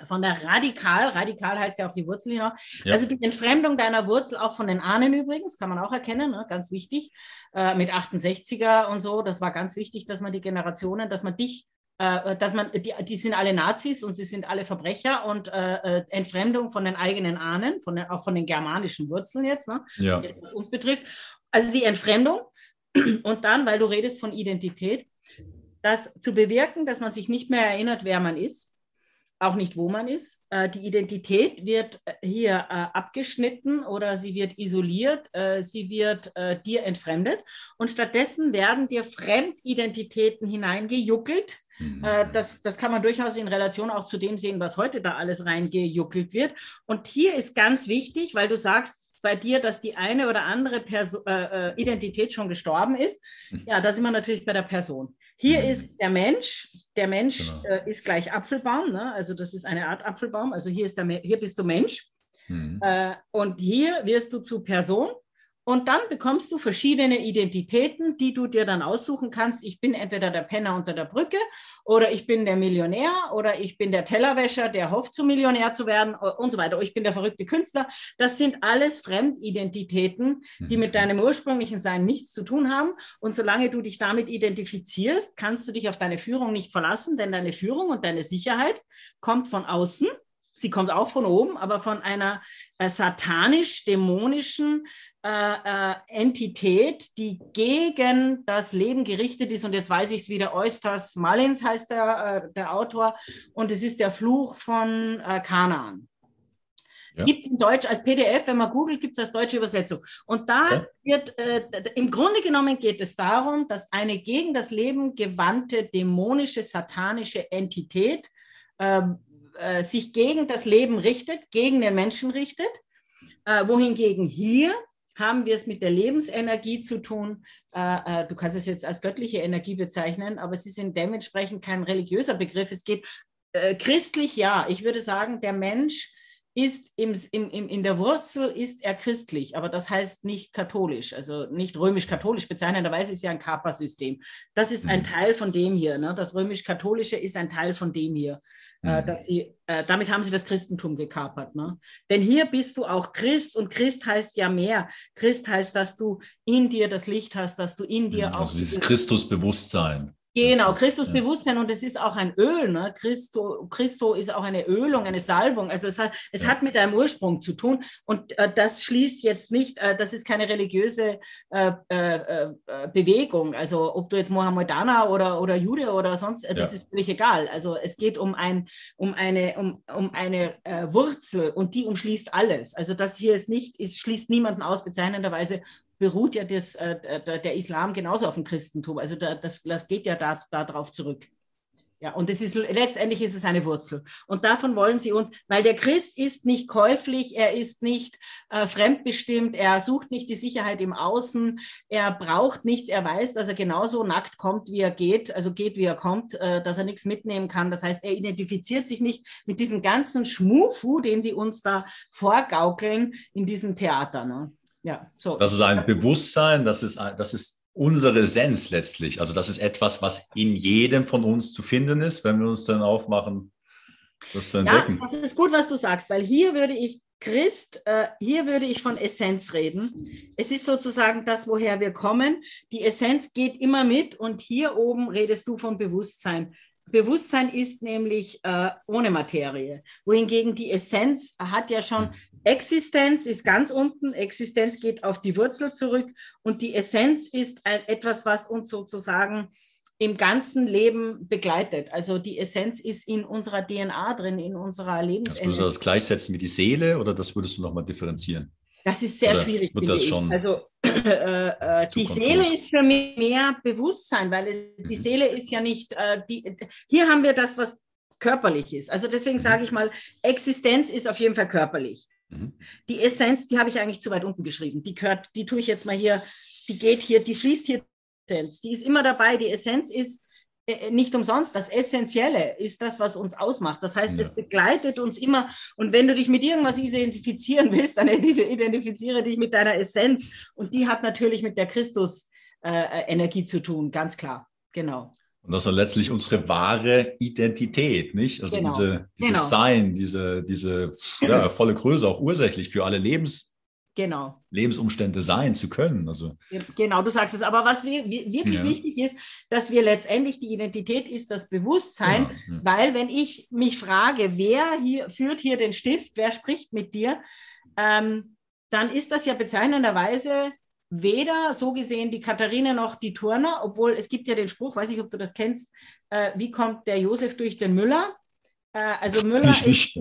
von der Radikal, Radikal heißt ja auf die Wurzel hinaus, ja. also die Entfremdung deiner Wurzel auch von den Ahnen übrigens, kann man auch erkennen, ne? ganz wichtig, äh, mit 68er und so, das war ganz wichtig, dass man die Generationen, dass man dich äh, dass man, die, die sind alle Nazis und sie sind alle Verbrecher und äh, äh, Entfremdung von den eigenen Ahnen, von den, auch von den germanischen Wurzeln jetzt, ne? ja. was uns betrifft. Also die Entfremdung Und dann, weil du redest von Identität, das zu bewirken, dass man sich nicht mehr erinnert, wer man ist, auch nicht, wo man ist. Äh, die Identität wird äh, hier äh, abgeschnitten oder sie wird isoliert, sie wird dir entfremdet und stattdessen werden dir Fremdidentitäten hineingejuckelt. Mhm. Das, das kann man durchaus in Relation auch zu dem sehen, was heute da alles reingejuckelt wird. Und hier ist ganz wichtig, weil du sagst, bei dir, dass die eine oder andere Perso Identität schon gestorben ist. Mhm. Ja, da sind wir natürlich bei der Person. Hier mhm. ist der Mensch. Der Mensch genau. äh, ist gleich Apfelbaum. Ne? Also das ist eine Art Apfelbaum. Also hier, ist der, hier bist du Mensch. Mhm. Äh, und hier wirst du zu Person. Und dann bekommst du verschiedene Identitäten, die du dir dann aussuchen kannst. Ich bin entweder der Penner unter der Brücke oder ich bin der Millionär oder ich bin der Tellerwäscher, der hofft, zum Millionär zu werden und so weiter. Oder ich bin der verrückte Künstler. Das sind alles Fremdidentitäten, die mit mhm. deinem ursprünglichen Sein nichts zu tun haben. Und solange du dich damit identifizierst, kannst du dich auf deine Führung nicht verlassen, denn deine Führung und deine Sicherheit kommt von außen. Sie kommt auch von oben, aber von einer äh, satanisch-dämonischen äh, äh, Entität, die gegen das Leben gerichtet ist. Und jetzt weiß ich es wieder, Oysters Mullins heißt der, äh, der Autor. Und es ist der Fluch von äh, Kanaan. Ja. Gibt es in Deutsch als PDF, wenn man googelt, gibt es als deutsche Übersetzung. Und da okay. wird, äh, im Grunde genommen geht es darum, dass eine gegen das Leben gewandte dämonische, satanische Entität ähm, äh, sich gegen das Leben richtet, gegen den Menschen richtet, äh, wohingegen hier haben wir es mit der Lebensenergie zu tun. Äh, äh, du kannst es jetzt als göttliche Energie bezeichnen, aber es ist dementsprechend kein religiöser Begriff. Es geht äh, christlich, ja. Ich würde sagen, der Mensch ist im, im, im, in der Wurzel ist er christlich, aber das heißt nicht katholisch, also nicht römisch-katholisch bezeichnenderweise ist ja ein Kappa-System. Das ist ein mhm. Teil von dem hier. Ne? Das römisch-katholische ist ein Teil von dem hier. Äh, mhm. dass sie, äh, damit haben sie das Christentum gekapert. Ne? Denn hier bist du auch Christ und Christ heißt ja mehr. Christ heißt, dass du in dir das Licht hast, dass du in dir mhm, auch. Also dieses Christusbewusstsein. Genau, Christusbewusstsein und es ist auch ein Öl. Ne? Christo, Christo ist auch eine Ölung, eine Salbung. Also es hat, es ja. hat mit einem Ursprung zu tun und äh, das schließt jetzt nicht, äh, das ist keine religiöse äh, äh, äh Bewegung. Also ob du jetzt Mohammedaner oder, oder Jude oder sonst, äh, das ja. ist völlig egal. Also es geht um, ein, um eine, um, um eine Wurzel und die umschließt alles. Also das hier ist nicht, ist, schließt niemanden aus, bezeichnenderweise beruht ja das, äh, der Islam genauso auf dem Christentum. Also da, das, das geht ja da, darauf zurück. Ja, und es ist letztendlich ist es eine Wurzel. Und davon wollen sie uns, weil der Christ ist nicht käuflich, er ist nicht äh, fremdbestimmt, er sucht nicht die Sicherheit im Außen, er braucht nichts, er weiß, dass er genauso nackt kommt, wie er geht, also geht, wie er kommt, äh, dass er nichts mitnehmen kann. Das heißt, er identifiziert sich nicht mit diesem ganzen Schmufu, den die uns da vorgaukeln in diesem Theater. Ne? Ja, so. Das ist ein Bewusstsein, das ist, ein, das ist unsere Essenz letztlich. Also das ist etwas, was in jedem von uns zu finden ist, wenn wir uns dann aufmachen, das zu entdecken. Ja, das ist gut, was du sagst, weil hier würde ich Christ, äh, hier würde ich von Essenz reden. Es ist sozusagen das, woher wir kommen. Die Essenz geht immer mit und hier oben redest du von Bewusstsein. Bewusstsein ist nämlich äh, ohne Materie, wohingegen die Essenz hat ja schon Existenz ist ganz unten, Existenz geht auf die Wurzel zurück und die Essenz ist etwas, was uns sozusagen im ganzen Leben begleitet. Also die Essenz ist in unserer DNA drin, in unserer Lebensenergie. Würdest du das gleichsetzen wie die Seele oder das würdest du nochmal differenzieren? Das ist sehr oder schwierig. Wird das schon also äh, äh, die Seele ist für mich mehr Bewusstsein, weil es, die mhm. Seele ist ja nicht, äh, die, hier haben wir das, was körperlich ist. Also deswegen mhm. sage ich mal, Existenz ist auf jeden Fall körperlich. Mhm. Die Essenz, die habe ich eigentlich zu weit unten geschrieben. Die gehört, die tue ich jetzt mal hier, die geht hier, die fließt hier. Die ist immer dabei. Die Essenz ist nicht umsonst. Das Essentielle ist das, was uns ausmacht. Das heißt, ja. es begleitet uns immer. Und wenn du dich mit irgendwas identifizieren willst, dann identifiziere dich mit deiner Essenz. Und die hat natürlich mit der Christus-Energie äh, zu tun, ganz klar. Genau. Und das ist letztlich unsere wahre Identität, nicht? Also genau. diese, dieses genau. Sein, diese, diese ja, volle Größe, auch ursächlich für alle Lebens, genau. Lebensumstände sein zu können. Also. Genau, du sagst es. Aber was wir, wirklich ja. wichtig ist, dass wir letztendlich die Identität ist das Bewusstsein, ja. Genau, weil wenn ich mich frage, wer hier führt hier den Stift, wer spricht mit dir, ähm, dann ist das ja bezeichnenderweise weder so gesehen die Katharina noch die Turner, obwohl es gibt ja den Spruch, weiß ich, ob du das kennst, äh, wie kommt der Josef durch den Müller? Äh, also Müller ist,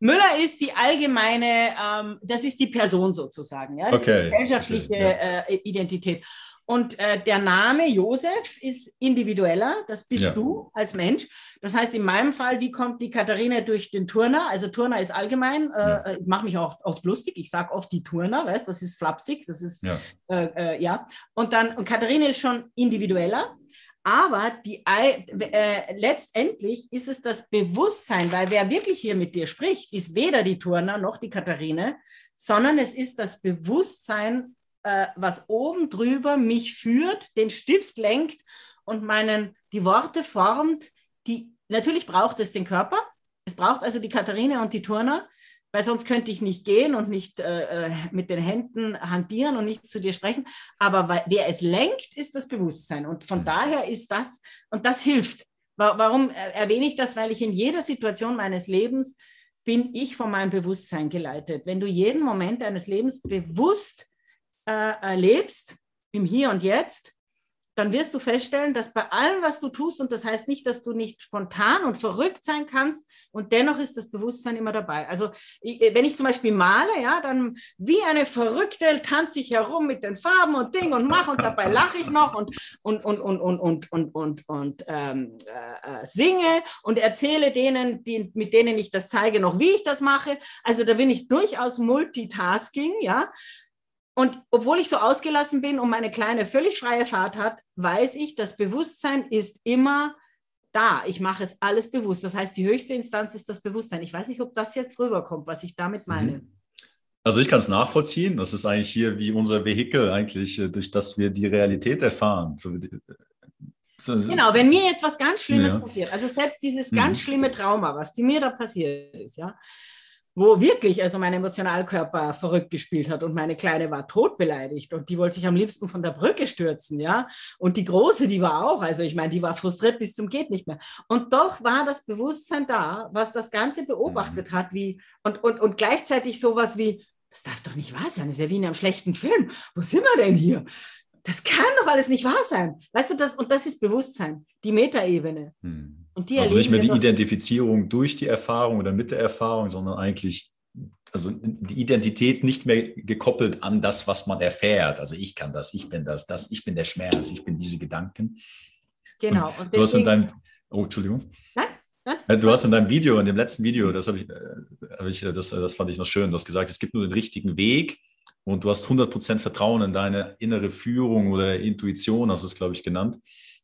Müller ist die allgemeine, ähm, das ist die Person sozusagen, ja, das okay. ist die gesellschaftliche ja. äh, Identität. Und äh, der Name Josef ist individueller, das bist ja. du als Mensch. Das heißt, in meinem Fall, wie kommt die Katharina durch den Turner? Also Turner ist allgemein, äh, ja. ich mache mich auch oft lustig, ich sage oft die Turner, weißt das ist flapsig, das ist, ja. Äh, äh, ja. Und dann, und Katharina ist schon individueller. Aber die, äh, letztendlich ist es das Bewusstsein, weil wer wirklich hier mit dir spricht, ist weder die Turner noch die Katharine, sondern es ist das Bewusstsein äh, was oben drüber mich führt, den Stift lenkt und meinen, die Worte formt, die natürlich braucht es den Körper. Es braucht also die Katharine und die Turner, weil sonst könnte ich nicht gehen und nicht äh, äh mit den Händen hantieren und nicht zu dir sprechen. Aber weil, wer es lenkt, ist das Bewusstsein. Und von daher ist das, und das hilft. Warum erwähne ich das? Weil ich in jeder Situation meines Lebens bin ich von meinem Bewusstsein geleitet. Wenn du jeden Moment deines Lebens bewusst äh, erlebst, im Hier und Jetzt, dann wirst du feststellen, dass bei allem, was du tust, und das heißt nicht, dass du nicht spontan und verrückt sein kannst, und dennoch ist das Bewusstsein immer dabei. Also wenn ich zum Beispiel male, ja, dann wie eine Verrückte tanze ich herum mit den Farben und Ding und mache und dabei lache ich noch und, und, und, und, und, und, und, und, und ähm, äh, singe und erzähle denen, die, mit denen ich das zeige, noch wie ich das mache. Also da bin ich durchaus Multitasking, ja. Und obwohl ich so ausgelassen bin und meine Kleine völlig freie Fahrt hat, weiß ich, das Bewusstsein ist immer da. Ich mache es alles bewusst. Das heißt, die höchste Instanz ist das Bewusstsein. Ich weiß nicht, ob das jetzt rüberkommt, was ich damit mhm. meine. Also ich kann es nachvollziehen. Das ist eigentlich hier wie unser Vehikel eigentlich, äh, durch das wir die Realität erfahren. So, genau, wenn mir jetzt was ganz Schlimmes ja. passiert, also selbst dieses ganz mhm. schlimme Trauma, was die mir da passiert ist, ja, wo wirklich also mein Emotionalkörper verrückt gespielt hat und meine Kleine war totbeleidigt und die wollte sich am liebsten von der Brücke stürzen, ja. Und die Große, die war auch, also ich meine, die war frustriert bis zum geht nicht mehr. Und doch war das Bewusstsein da, was das Ganze beobachtet mhm. hat, wie und, und, und gleichzeitig sowas wie, das darf doch nicht wahr sein, das ist ja wie in einem schlechten Film. Wo sind wir denn hier? Das kann doch alles nicht wahr sein. Weißt du, das, und das ist Bewusstsein, die Metaebene. Hm. Also nicht mehr die Identifizierung durch die Erfahrung oder mit der Erfahrung, sondern eigentlich also die Identität nicht mehr gekoppelt an das, was man erfährt. Also ich kann das, ich bin das, das, ich bin der Schmerz, ich bin diese Gedanken. Genau. Und, und du hast in deinem, oh, Entschuldigung. Nein? Nein? Du hast in deinem Video, in dem letzten Video, das habe ich, äh, hab ich das, das fand ich noch schön, du hast gesagt, es gibt nur den richtigen Weg und du hast 100% Vertrauen in deine innere Führung oder Intuition, hast du es, glaube ich, genannt.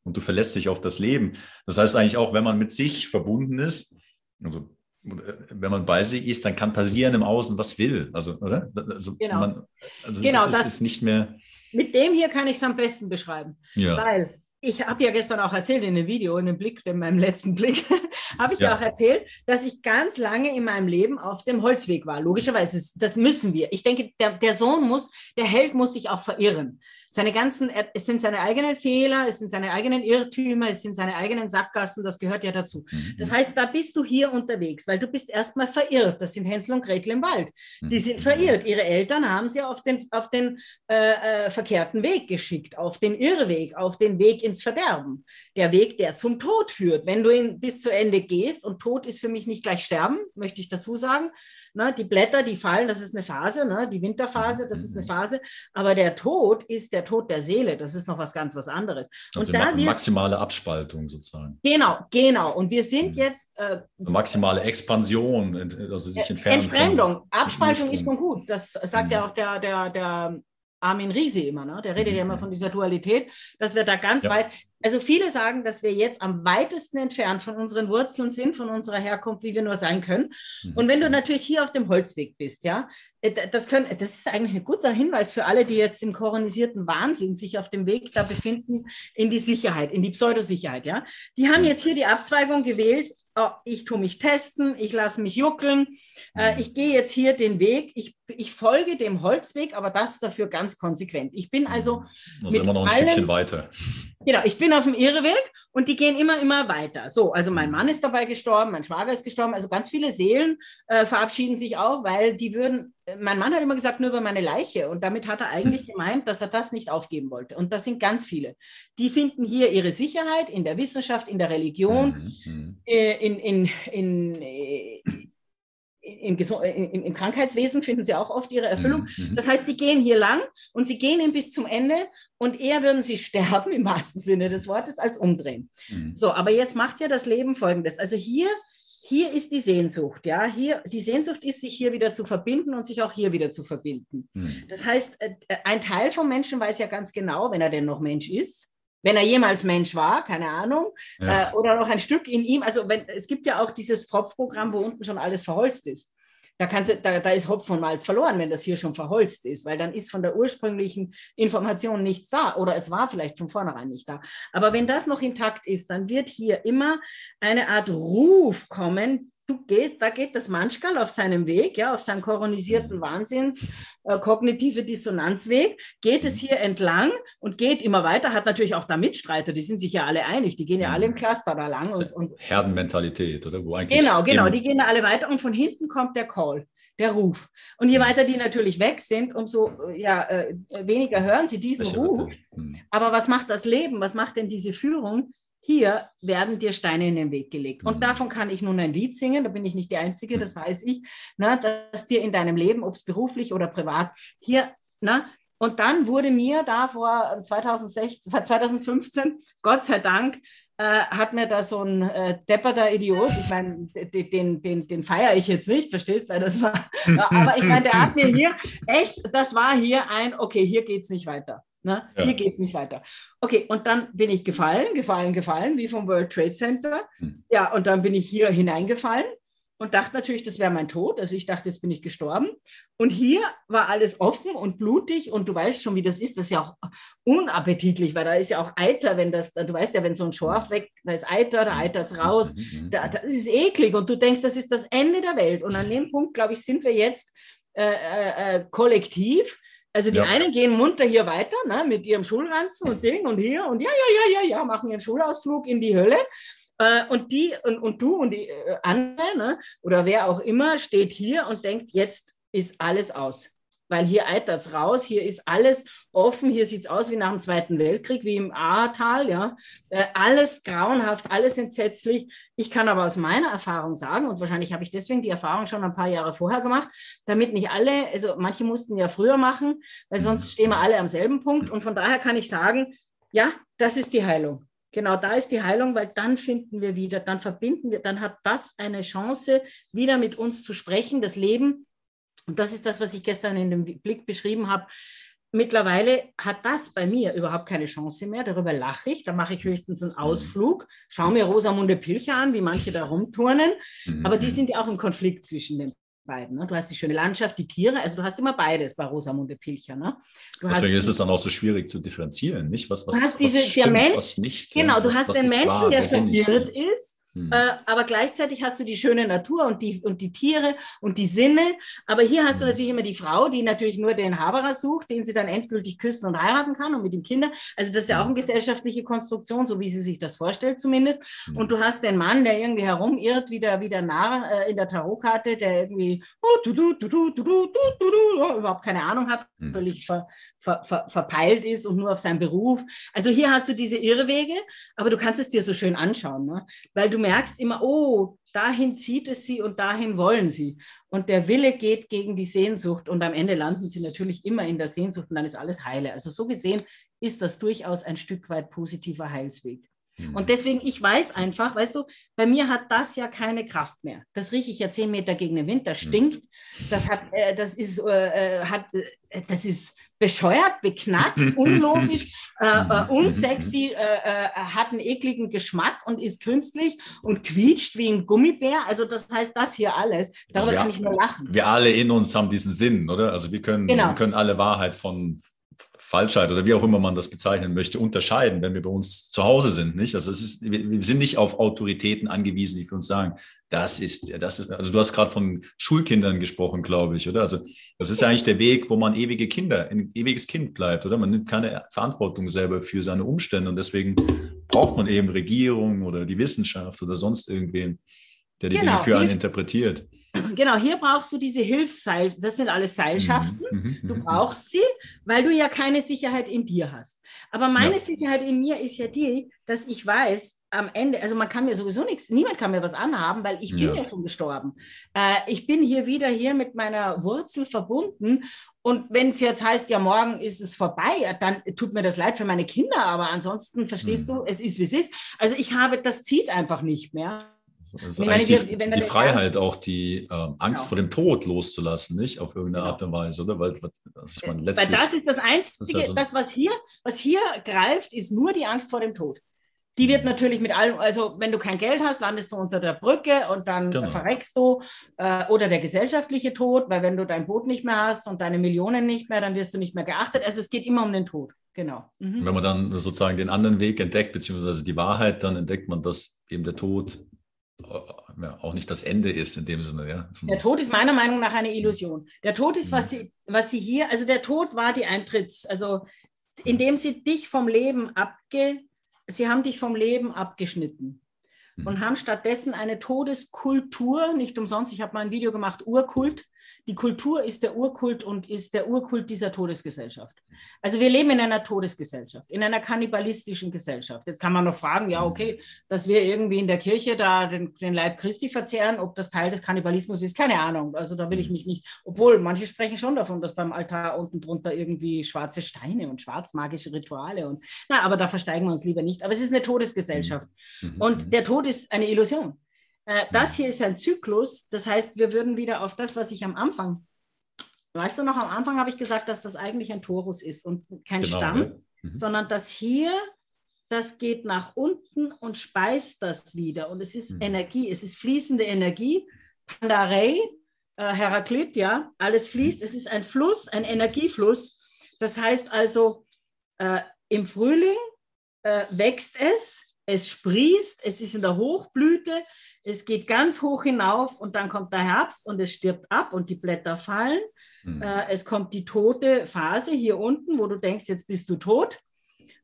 Und du verlässt dich auf das Leben. Das heißt eigentlich auch, wenn man mit sich verbunden ist, also wenn man bei sich ist, dann kann passieren im Außen, was will. Also, oder? Also, genau. Man, also genau, das, das ist nicht mehr. Mit dem hier kann ich es am besten beschreiben. Ja. Weil ich habe ja gestern auch erzählt in dem Video, in dem Blick, in meinem letzten Blick, habe ich ja. auch erzählt, dass ich ganz lange in meinem Leben auf dem Holzweg war. Logischerweise, das müssen wir. Ich denke, der, der Sohn muss, der Held muss sich auch verirren. Seine ganzen, es sind seine eigenen Fehler, es sind seine eigenen Irrtümer, es sind seine eigenen Sackgassen, das gehört ja dazu. Mhm. Das heißt, da bist du hier unterwegs, weil du bist erstmal verirrt. Das sind Hänsel und Gretel im Wald. Die sind mhm. verirrt. Ihre Eltern haben sie auf den, auf den äh, äh, verkehrten Weg geschickt, auf den Irrweg, auf den Weg ins Verderben. Der Weg, der zum Tod führt. Wenn du ihn bis zu Ende gehst, und Tod ist für mich nicht gleich Sterben, möchte ich dazu sagen. Ne, die Blätter, die fallen, das ist eine Phase, ne? die Winterphase, das ist eine mhm. Phase. Aber der Tod ist der Tod der Seele, das ist noch was ganz was anderes. Also und da maximale Abspaltung sozusagen. Genau, genau. Und wir sind mhm. jetzt. Äh, maximale Expansion, also sich entfernen. Entfremdung, Abspaltung ist schon gut. Das sagt mhm. ja auch der, der, der Armin Riese immer, ne? der redet ja immer mhm. von dieser Dualität, dass wir da ganz ja. weit, also viele sagen, dass wir jetzt am weitesten entfernt von unseren Wurzeln sind, von unserer Herkunft, wie wir nur sein können. Mhm. Und wenn du natürlich hier auf dem Holzweg bist, ja, äh, das, können, das ist eigentlich ein guter Hinweis für alle, die jetzt im koronisierten Wahnsinn sich auf dem Weg da befinden, in die Sicherheit, in die Pseudosicherheit, ja. Die haben jetzt hier die Abzweigung gewählt, oh, ich tue mich testen, ich lasse mich juckeln, äh, mhm. ich gehe jetzt hier den Weg, ich, ich folge dem Holzweg, aber das dafür ganz konsequent. Ich bin also. Also immer noch ein Stückchen weiter. Genau, ich bin auf dem Irreweg und die gehen immer, immer weiter. So, also mein Mann ist dabei gestorben, mein Schwager ist gestorben, also ganz viele Seelen äh, verabschieden sich auch, weil die würden mein Mann hat immer gesagt, nur über meine Leiche. Und damit hat er eigentlich hm. gemeint, dass er das nicht aufgeben wollte. Und das sind ganz viele. Die finden hier ihre Sicherheit in der Wissenschaft, in der Religion, mhm. in, in, in, in im, im, im, Krankheitswesen finden sie auch oft ihre Erfüllung. Mhm. Das heißt, die gehen hier lang und sie gehen ihn bis zum Ende und eher würden sie sterben, im wahrsten Sinne des Wortes, als umdrehen. Mhm. So, aber jetzt macht ja das Leben folgendes. Also hier, hier ist die Sehnsucht, ja. Hier, die Sehnsucht ist, sich hier wieder zu verbinden und sich auch hier wieder zu verbinden. Mhm. Das heißt, äh, ein Teil vom Menschen weiß ja ganz genau, wenn er denn noch Mensch ist, wenn er jemals Mensch war, keine Ahnung, ja. äh, oder noch ein Stück in ihm. Also wenn, es gibt ja auch dieses Pfropfprogramm, wo unten schon alles verholzt ist. Da, kannst du, da, da ist Hopf und Malz verloren, wenn das hier schon verholzt ist, weil dann ist von der ursprünglichen Information nichts da oder es war vielleicht von vornherein nicht da. Aber wenn das noch intakt ist, dann wird hier immer eine Art Ruf kommen, du geht, da geht das Manschkal auf seinem Weg, ja, auf seinem koronisierten Wahnsinns, äh, kognitive Dissonanzweg, geht es hier entlang und geht immer weiter, hat natürlich auch da Mitstreiter, die sind sich ja alle einig, die gehen ja alle im Cluster da lang. Und, und Herdenmentalität, oder? Wo eigentlich genau, genau, die gehen da alle weiter und von hinten kommt der Call der Ruf. Und je weiter die natürlich weg sind, umso ja, äh, weniger hören sie diesen Ruf. Aber was macht das Leben? Was macht denn diese Führung? Hier werden dir Steine in den Weg gelegt. Und mhm. davon kann ich nun ein Lied singen, da bin ich nicht die Einzige, das weiß ich, ne, dass dir in deinem Leben, ob es beruflich oder privat, hier, ne, und dann wurde mir da vor 2016, 2015, Gott sei Dank, äh, hat mir da so ein äh, depperter Idiot, ich meine, den, den, den feiere ich jetzt nicht, verstehst du, weil das war, aber ich meine, der hat mir hier echt, das war hier ein, okay, hier geht es nicht weiter. Ne? Ja. Hier geht es nicht weiter. Okay, und dann bin ich gefallen, gefallen, gefallen, wie vom World Trade Center. Hm. Ja, und dann bin ich hier hineingefallen und dachte natürlich, das wäre mein Tod. Also ich dachte, jetzt bin ich gestorben. Und hier war alles offen und blutig und du weißt schon, wie das ist. Das ist ja auch unappetitlich, weil da ist ja auch Eiter, wenn das, du weißt ja, wenn so ein Schorf weg, da ist Eiter, da eitert es raus. Mhm. Da, das ist eklig und du denkst, das ist das Ende der Welt. Und an dem Punkt, glaube ich, sind wir jetzt äh, äh, äh kollektiv also die ja. einen gehen munter hier weiter ne, mit ihrem Schulranzen und Ding und hier und ja, ja, ja, ja, ja, machen ihren Schulausflug in die Hölle. Äh, und die und, und du und die äh, andere ne, oder wer auch immer steht hier und denkt, jetzt ist alles aus weil hier eitert es raus, hier ist alles offen, hier sieht es aus wie nach dem Zweiten Weltkrieg, wie im Ahrtal, ja. Äh, alles grauenhaft, alles entsetzlich. Ich kann aber aus meiner Erfahrung sagen, und wahrscheinlich habe ich deswegen die Erfahrung schon ein paar Jahre vorher gemacht, damit nicht alle, also manche mussten ja früher machen, weil sonst stehen wir alle am selben Punkt. Und von daher kann ich sagen, ja, das ist die Heilung. Genau da ist die Heilung, weil dann finden wir wieder, dann verbinden wir, dann hat das eine Chance, wieder mit uns zu sprechen, das Leben und das ist das, was ich gestern in dem Blick beschrieben habe. Mittlerweile hat das bei mir überhaupt keine Chance mehr. Darüber lache ich. Da mache ich höchstens einen Ausflug, schaue mir Rosamunde Pilcher an, wie manche da rumturnen. Aber die mhm. sind ja auch im Konflikt zwischen den beiden. Ne? Du hast die schöne Landschaft, die Tiere, also du hast immer beides bei Rosamunde Pilcher. Ne? Deswegen ist es dann auch so schwierig zu differenzieren, nicht? Was, was, du hast diese, was stimmt, Mensch, was nicht. Genau, du was, hast den Menschen, wahr, der verirrt ist hm. Äh, aber gleichzeitig hast du die schöne Natur und die, und die Tiere und die Sinne. Aber hier hast hm. du natürlich immer die Frau, die natürlich nur den Haberer sucht, den sie dann endgültig küssen und heiraten kann und mit den Kindern. Also das ist ja auch hm. eine gesellschaftliche Konstruktion, so wie sie sich das vorstellt zumindest. Hm. Und du hast den Mann, der irgendwie herumirrt, wie der, wie der Narr äh, in der Tarotkarte, der irgendwie überhaupt keine Ahnung hat, hm. völlig ver, ver, ver, verpeilt ist und nur auf seinen Beruf. Also hier hast du diese Irrwege, aber du kannst es dir so schön anschauen, ne? weil du merkst immer, oh, dahin zieht es sie und dahin wollen sie. Und der Wille geht gegen die Sehnsucht und am Ende landen sie natürlich immer in der Sehnsucht und dann ist alles heile. Also so gesehen ist das durchaus ein Stück weit positiver Heilsweg. Und mhm. deswegen, ich weiß einfach, weißt du, bei mir hat das ja keine Kraft mehr. Das rieche ich ja zehn Meter gegen den Wind, das mhm. stinkt, das hat, äh, das ist, äh, äh hat, äh, das ist bescheuert, beknackt, unlogisch, äh, äh, mhm. unsexy, hat einen ekligen Geschmack und ist künstlich und quietscht wie ein Gummibär. Also das heißt, das hier alles, darüber also kann ich nur lachen. Wir alle in uns haben diesen Sinn, oder? Also wir können, genau. wir können alle Wahrheit von Falschheit oder wie auch immer man das bezeichnen möchte, unterscheiden, wenn wir bei uns zu Hause sind. Nicht? Also es ist, wir sind nicht auf Autoritäten angewiesen, die für uns sagen, das ist, das ist, also du hast gerade von Schulkindern gesprochen, glaube ich, oder? Also das ist ja eigentlich der Weg, wo man ewige Kinder, ein ewiges Kind bleibt, oder? Man nimmt keine Verantwortung selber für seine Umstände und deswegen braucht man eben Regierung oder die Wissenschaft oder sonst irgendwen, der die genau, Dinge für einen interpretiert. Genau, hier brauchst du diese Hilfsseil, das sind alles Seilschaften. Mhm, mhm, du mhm, brauchst sie, weil du ja keine Sicherheit in dir hast. Aber meine ja. Sicherheit in mir ist ja die, dass ich weiß, am Ende, also man kann mir sowieso nichts, niemand kann mir was anhaben, weil ich bin ja, ja schon gestorben. Äh, ich bin hier wieder hier mit meiner Wurzel verbunden. Und wenn es jetzt heißt, ja, morgen ist es vorbei, dann tut mir das leid für meine Kinder, aber ansonsten verstehst mhm. du, es ist, wie es ist. Also ich habe, das zieht einfach nicht mehr. Also meine, die, die Freiheit, auch die ähm, Angst genau. vor dem Tod loszulassen, nicht? Auf irgendeine genau. Art und Weise, oder? Weil, also ich meine, Weil das ist das Einzige, das, also, das, was, hier, was hier greift, ist nur die Angst vor dem Tod. Die wird mhm. natürlich mit allem, also wenn du kein Geld hast, landest du unter der Brücke und dann genau. verreckst du. Äh, oder der gesellschaftliche Tod, weil wenn du dein Boot nicht mehr hast und deine Millionen nicht mehr, dann wirst du nicht mehr geachtet. Also es geht immer um den Tod. Genau. Mhm. Wenn man dann sozusagen den anderen Weg entdeckt, beziehungsweise die Wahrheit, dann entdeckt man, dass eben der Tod auch nicht das Ende ist in dem Sinne. Ja. Der Tod ist meiner Meinung nach eine Illusion. Der Tod ist, was mhm. sie, was sie hier, also der Tod war die Eintritts, also indem sie dich vom Leben abge, sie haben dich vom Leben abgeschnitten und mhm. haben stattdessen eine Todeskultur, nicht umsonst, ich habe mal ein Video gemacht, Urkult, die Kultur ist der Urkult und ist der Urkult dieser Todesgesellschaft. Also wir leben in einer Todesgesellschaft, in einer kannibalistischen Gesellschaft. Jetzt kann man noch fragen, ja, okay, dass wir irgendwie in der Kirche da den, den Leib Christi verzehren, ob das Teil des Kannibalismus ist, keine Ahnung. Also da will ich mich nicht, obwohl manche sprechen schon davon, dass beim Altar unten drunter irgendwie schwarze Steine und schwarzmagische Rituale und, na, aber da versteigen wir uns lieber nicht. Aber es ist eine Todesgesellschaft. Mhm. Und der Tod ist eine Illusion. Äh, das hier ist ein Zyklus, das heißt, wir würden wieder auf das, was ich am Anfang, weißt du noch, am Anfang habe ich gesagt, dass das eigentlich ein Torus ist und kein genau, Stamm, ja. mhm. sondern das hier, das geht nach unten und speist das wieder. Und es ist mhm. Energie, es ist fließende Energie. Pandarei, äh, Heraklit, ja, alles fließt. Mhm. Es ist ein Fluss, ein Energiefluss. Das heißt also, äh, im Frühling äh, wächst es, es sprießt, es ist in der Hochblüte, es geht ganz hoch hinauf und dann kommt der Herbst und es stirbt ab und die Blätter fallen. Mhm. Äh, es kommt die tote Phase hier unten, wo du denkst, jetzt bist du tot.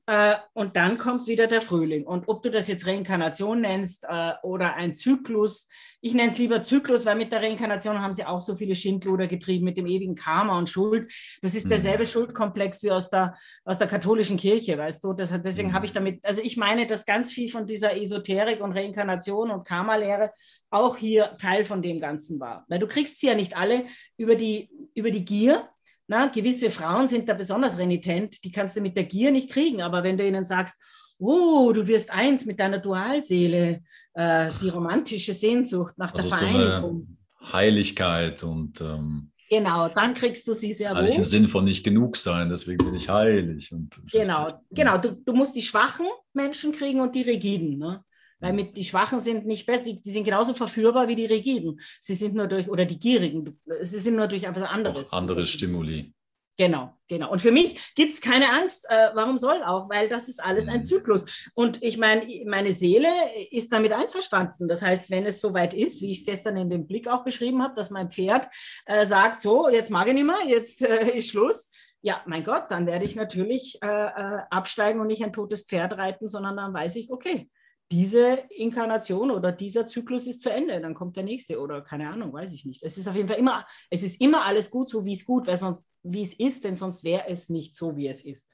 Äh, und dann kommt wieder der Frühling. Und ob du das jetzt Reinkarnation nennst äh, oder ein Zyklus, ich nenne es lieber Zyklus, weil mit der Reinkarnation haben sie auch so viele Schindluder getrieben mit dem ewigen Karma und Schuld. Das ist derselbe mhm. Schuldkomplex wie aus der, aus der katholischen Kirche, weißt du. Das, deswegen mhm. habe ich damit, also ich meine, dass ganz viel von dieser Esoterik und Reinkarnation und Karma-Lehre auch hier Teil von dem Ganzen war. Weil du kriegst sie ja nicht alle über die, über die Gier, na, gewisse Frauen sind da besonders renitent, die kannst du mit der Gier nicht kriegen, aber wenn du ihnen sagst, oh, du wirst eins mit deiner Dualseele, äh, die romantische Sehnsucht nach also der Vereinigung. So Heiligkeit und ähm, Genau, dann kriegst du sie sehr wohl. Eigentlich im Sinn von nicht genug sein, deswegen bin ich heilig. Und genau, genau. Du, du musst die schwachen Menschen kriegen und die rigiden. Ne? Weil mit, die Schwachen sind nicht besser, die, die, sind genauso verführbar wie die Rigiden. Sie sind nur durch, oder die Gierigen, sie sind nur durch etwas anderes. Auch andere Stimuli. Genau, genau. Und für mich gibt es keine Angst. Äh, warum soll auch? Weil das ist alles ein mhm. Zyklus. Und ich meine, meine Seele ist damit einverstanden. Das heißt, wenn es soweit ist, wie ich es gestern in dem Blick auch beschrieben habe, dass mein Pferd äh, sagt, so, jetzt mag ich nicht mehr, jetzt äh, ist Schluss. Ja, mein Gott, dann werde ich natürlich äh, äh, absteigen und nicht ein totes Pferd reiten, sondern dann weiß ich, okay, diese Inkarnation oder dieser Zyklus ist zu Ende, dann kommt der nächste oder keine Ahnung, weiß ich nicht. Es ist auf jeden Fall immer, es ist immer alles gut, so wie es gut, weil sonst, wie es ist, denn sonst wäre es nicht so, wie es ist.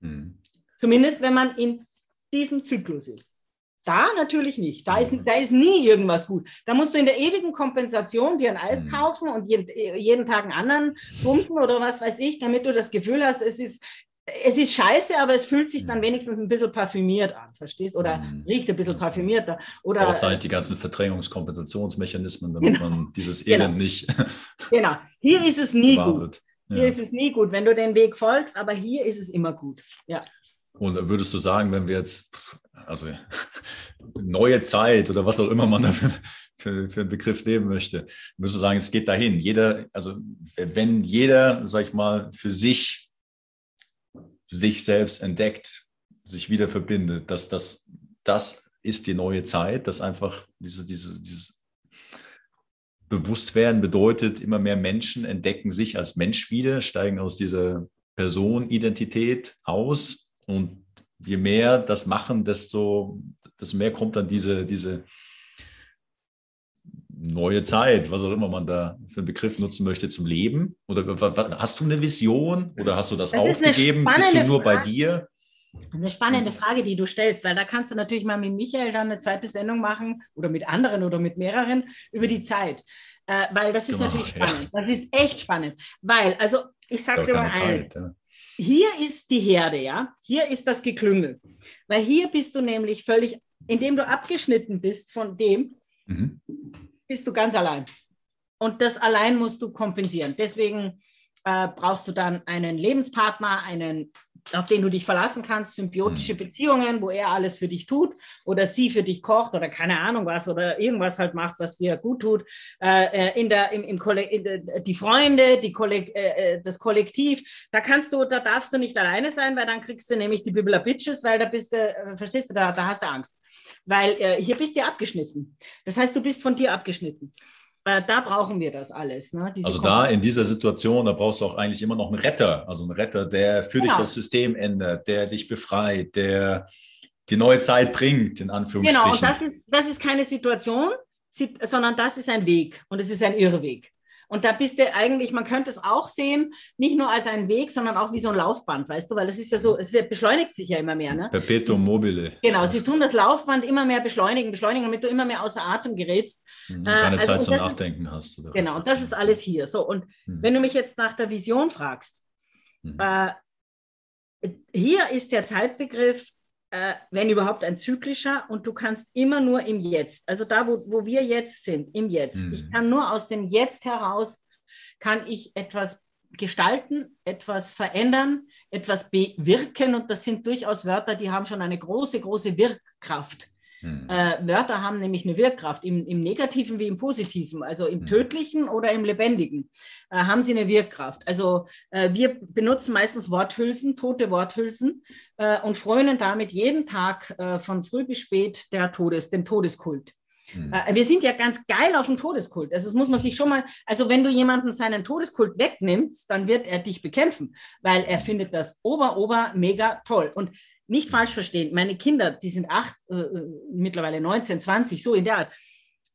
Mhm. Zumindest wenn man in diesem Zyklus ist. Da natürlich nicht. Da ist, da ist nie irgendwas gut. Da musst du in der ewigen Kompensation dir ein Eis mhm. kaufen und jeden, jeden Tag einen anderen bumsen oder was weiß ich, damit du das Gefühl hast, es ist es ist scheiße, aber es fühlt sich dann mhm. wenigstens ein bisschen parfümiert an, verstehst? Oder mhm. riecht ein bisschen parfümierter. Oder Außer halt die ganzen Verdrängungskompensationsmechanismen, damit genau. man dieses Elend genau. nicht. Genau. Hier ist es nie gut. Ja. Hier ist es nie gut, wenn du den Weg folgst, aber hier ist es immer gut. Ja. Und würdest du sagen, wenn wir jetzt, also neue Zeit oder was auch immer man dafür für, für einen Begriff nehmen möchte, würdest du sagen, es geht dahin. Jeder, also wenn jeder, sag ich mal, für sich sich selbst entdeckt, sich wieder verbindet, dass das, das ist die neue Zeit, dass einfach diese, diese, dieses Bewusstwerden bedeutet, immer mehr Menschen entdecken sich als Mensch wieder, steigen aus dieser Personidentität aus. Und je mehr das machen, desto, desto mehr kommt dann diese, diese neue Zeit, was auch immer man da für einen Begriff nutzen möchte, zum Leben? Oder hast du eine Vision oder hast du das, das aufgegeben? Bist du nur Frage. bei dir? Eine spannende Frage, die du stellst, weil da kannst du natürlich mal mit Michael dann eine zweite Sendung machen oder mit anderen oder mit mehreren über die Zeit. Äh, weil das ist genau, natürlich spannend. Ja. Das ist echt spannend. Weil, also ich sage dir mal eins. Ja. Hier ist die Herde, ja. Hier ist das Geklüngel. Weil hier bist du nämlich völlig, indem du abgeschnitten bist von dem, mhm. Bist du ganz allein. Und das allein musst du kompensieren. Deswegen äh, brauchst du dann einen Lebenspartner, einen auf den du dich verlassen kannst, symbiotische mhm. Beziehungen, wo er alles für dich tut oder sie für dich kocht oder keine Ahnung was oder irgendwas halt macht, was dir gut tut. Äh, äh in der, im, im in der, die Freunde, die Kollek äh, äh, das Kollektiv, da kannst du, da darfst du nicht alleine sein, weil dann kriegst du nämlich die Bibler Bitches, weil da bist du, äh, verstehst du, da, da hast du Angst. Weil äh, hier bist du abgeschnitten. Das heißt, du bist von dir abgeschnitten. Äh, da brauchen wir das alles. Ne? also da in dieser Situation, da brauchst du auch eigentlich immer noch einen Retter, also einen Retter, der für genau. dich das System ändert, der dich befreit, der die neue Zeit bringt, in Anführungsstrichen. Genau, und das ist, das ist keine Situation, sondern das ist ein Weg und es ist ein Irrweg. Und da bist du eigentlich, man könnte es auch sehen, nicht nur als einen Weg, sondern auch wie so ein Laufband, weißt du, weil es ist ja so, es wird, beschleunigt sich ja immer mehr. Ne? Perpetuum mobile. Genau, sie tun das Laufband immer mehr beschleunigen, beschleunigen, damit du immer mehr außer Atem gerätst. Mhm, keine äh, also, Zeit zum Nachdenken hast. Oder genau, und das ist alles hier. So, und mhm. wenn du mich jetzt nach der Vision fragst, mhm. äh, hier ist der Zeitbegriff äh, wenn überhaupt ein zyklischer und du kannst immer nur im Jetzt, also da, wo, wo wir jetzt sind, im Jetzt. Mhm. Ich kann nur aus dem Jetzt heraus, kann ich etwas gestalten, etwas verändern, etwas bewirken und das sind durchaus Wörter, die haben schon eine große, große Wirkkraft. Hm. Äh, Wörter haben nämlich eine Wirkkraft, im, im, Negativen wie im Positiven, also im hm. Tödlichen oder im Lebendigen, äh, haben sie eine Wirkkraft. Also äh, wir benutzen meistens Worthülsen, tote Worthülsen äh, und frönen damit jeden Tag äh, von früh bis spät der Todes, dem Todeskult. Hm. Äh, wir sind ja ganz geil auf dem Todeskult. Also das muss man sich schon mal, also wenn du jemanden seinen Todeskult wegnimmst, dann wird er dich bekämpfen, weil er findet das ober, ober mega toll. Und nicht falsch verstehen, meine Kinder, die sind acht, äh, äh mittlerweile 19, 20, so in der Art,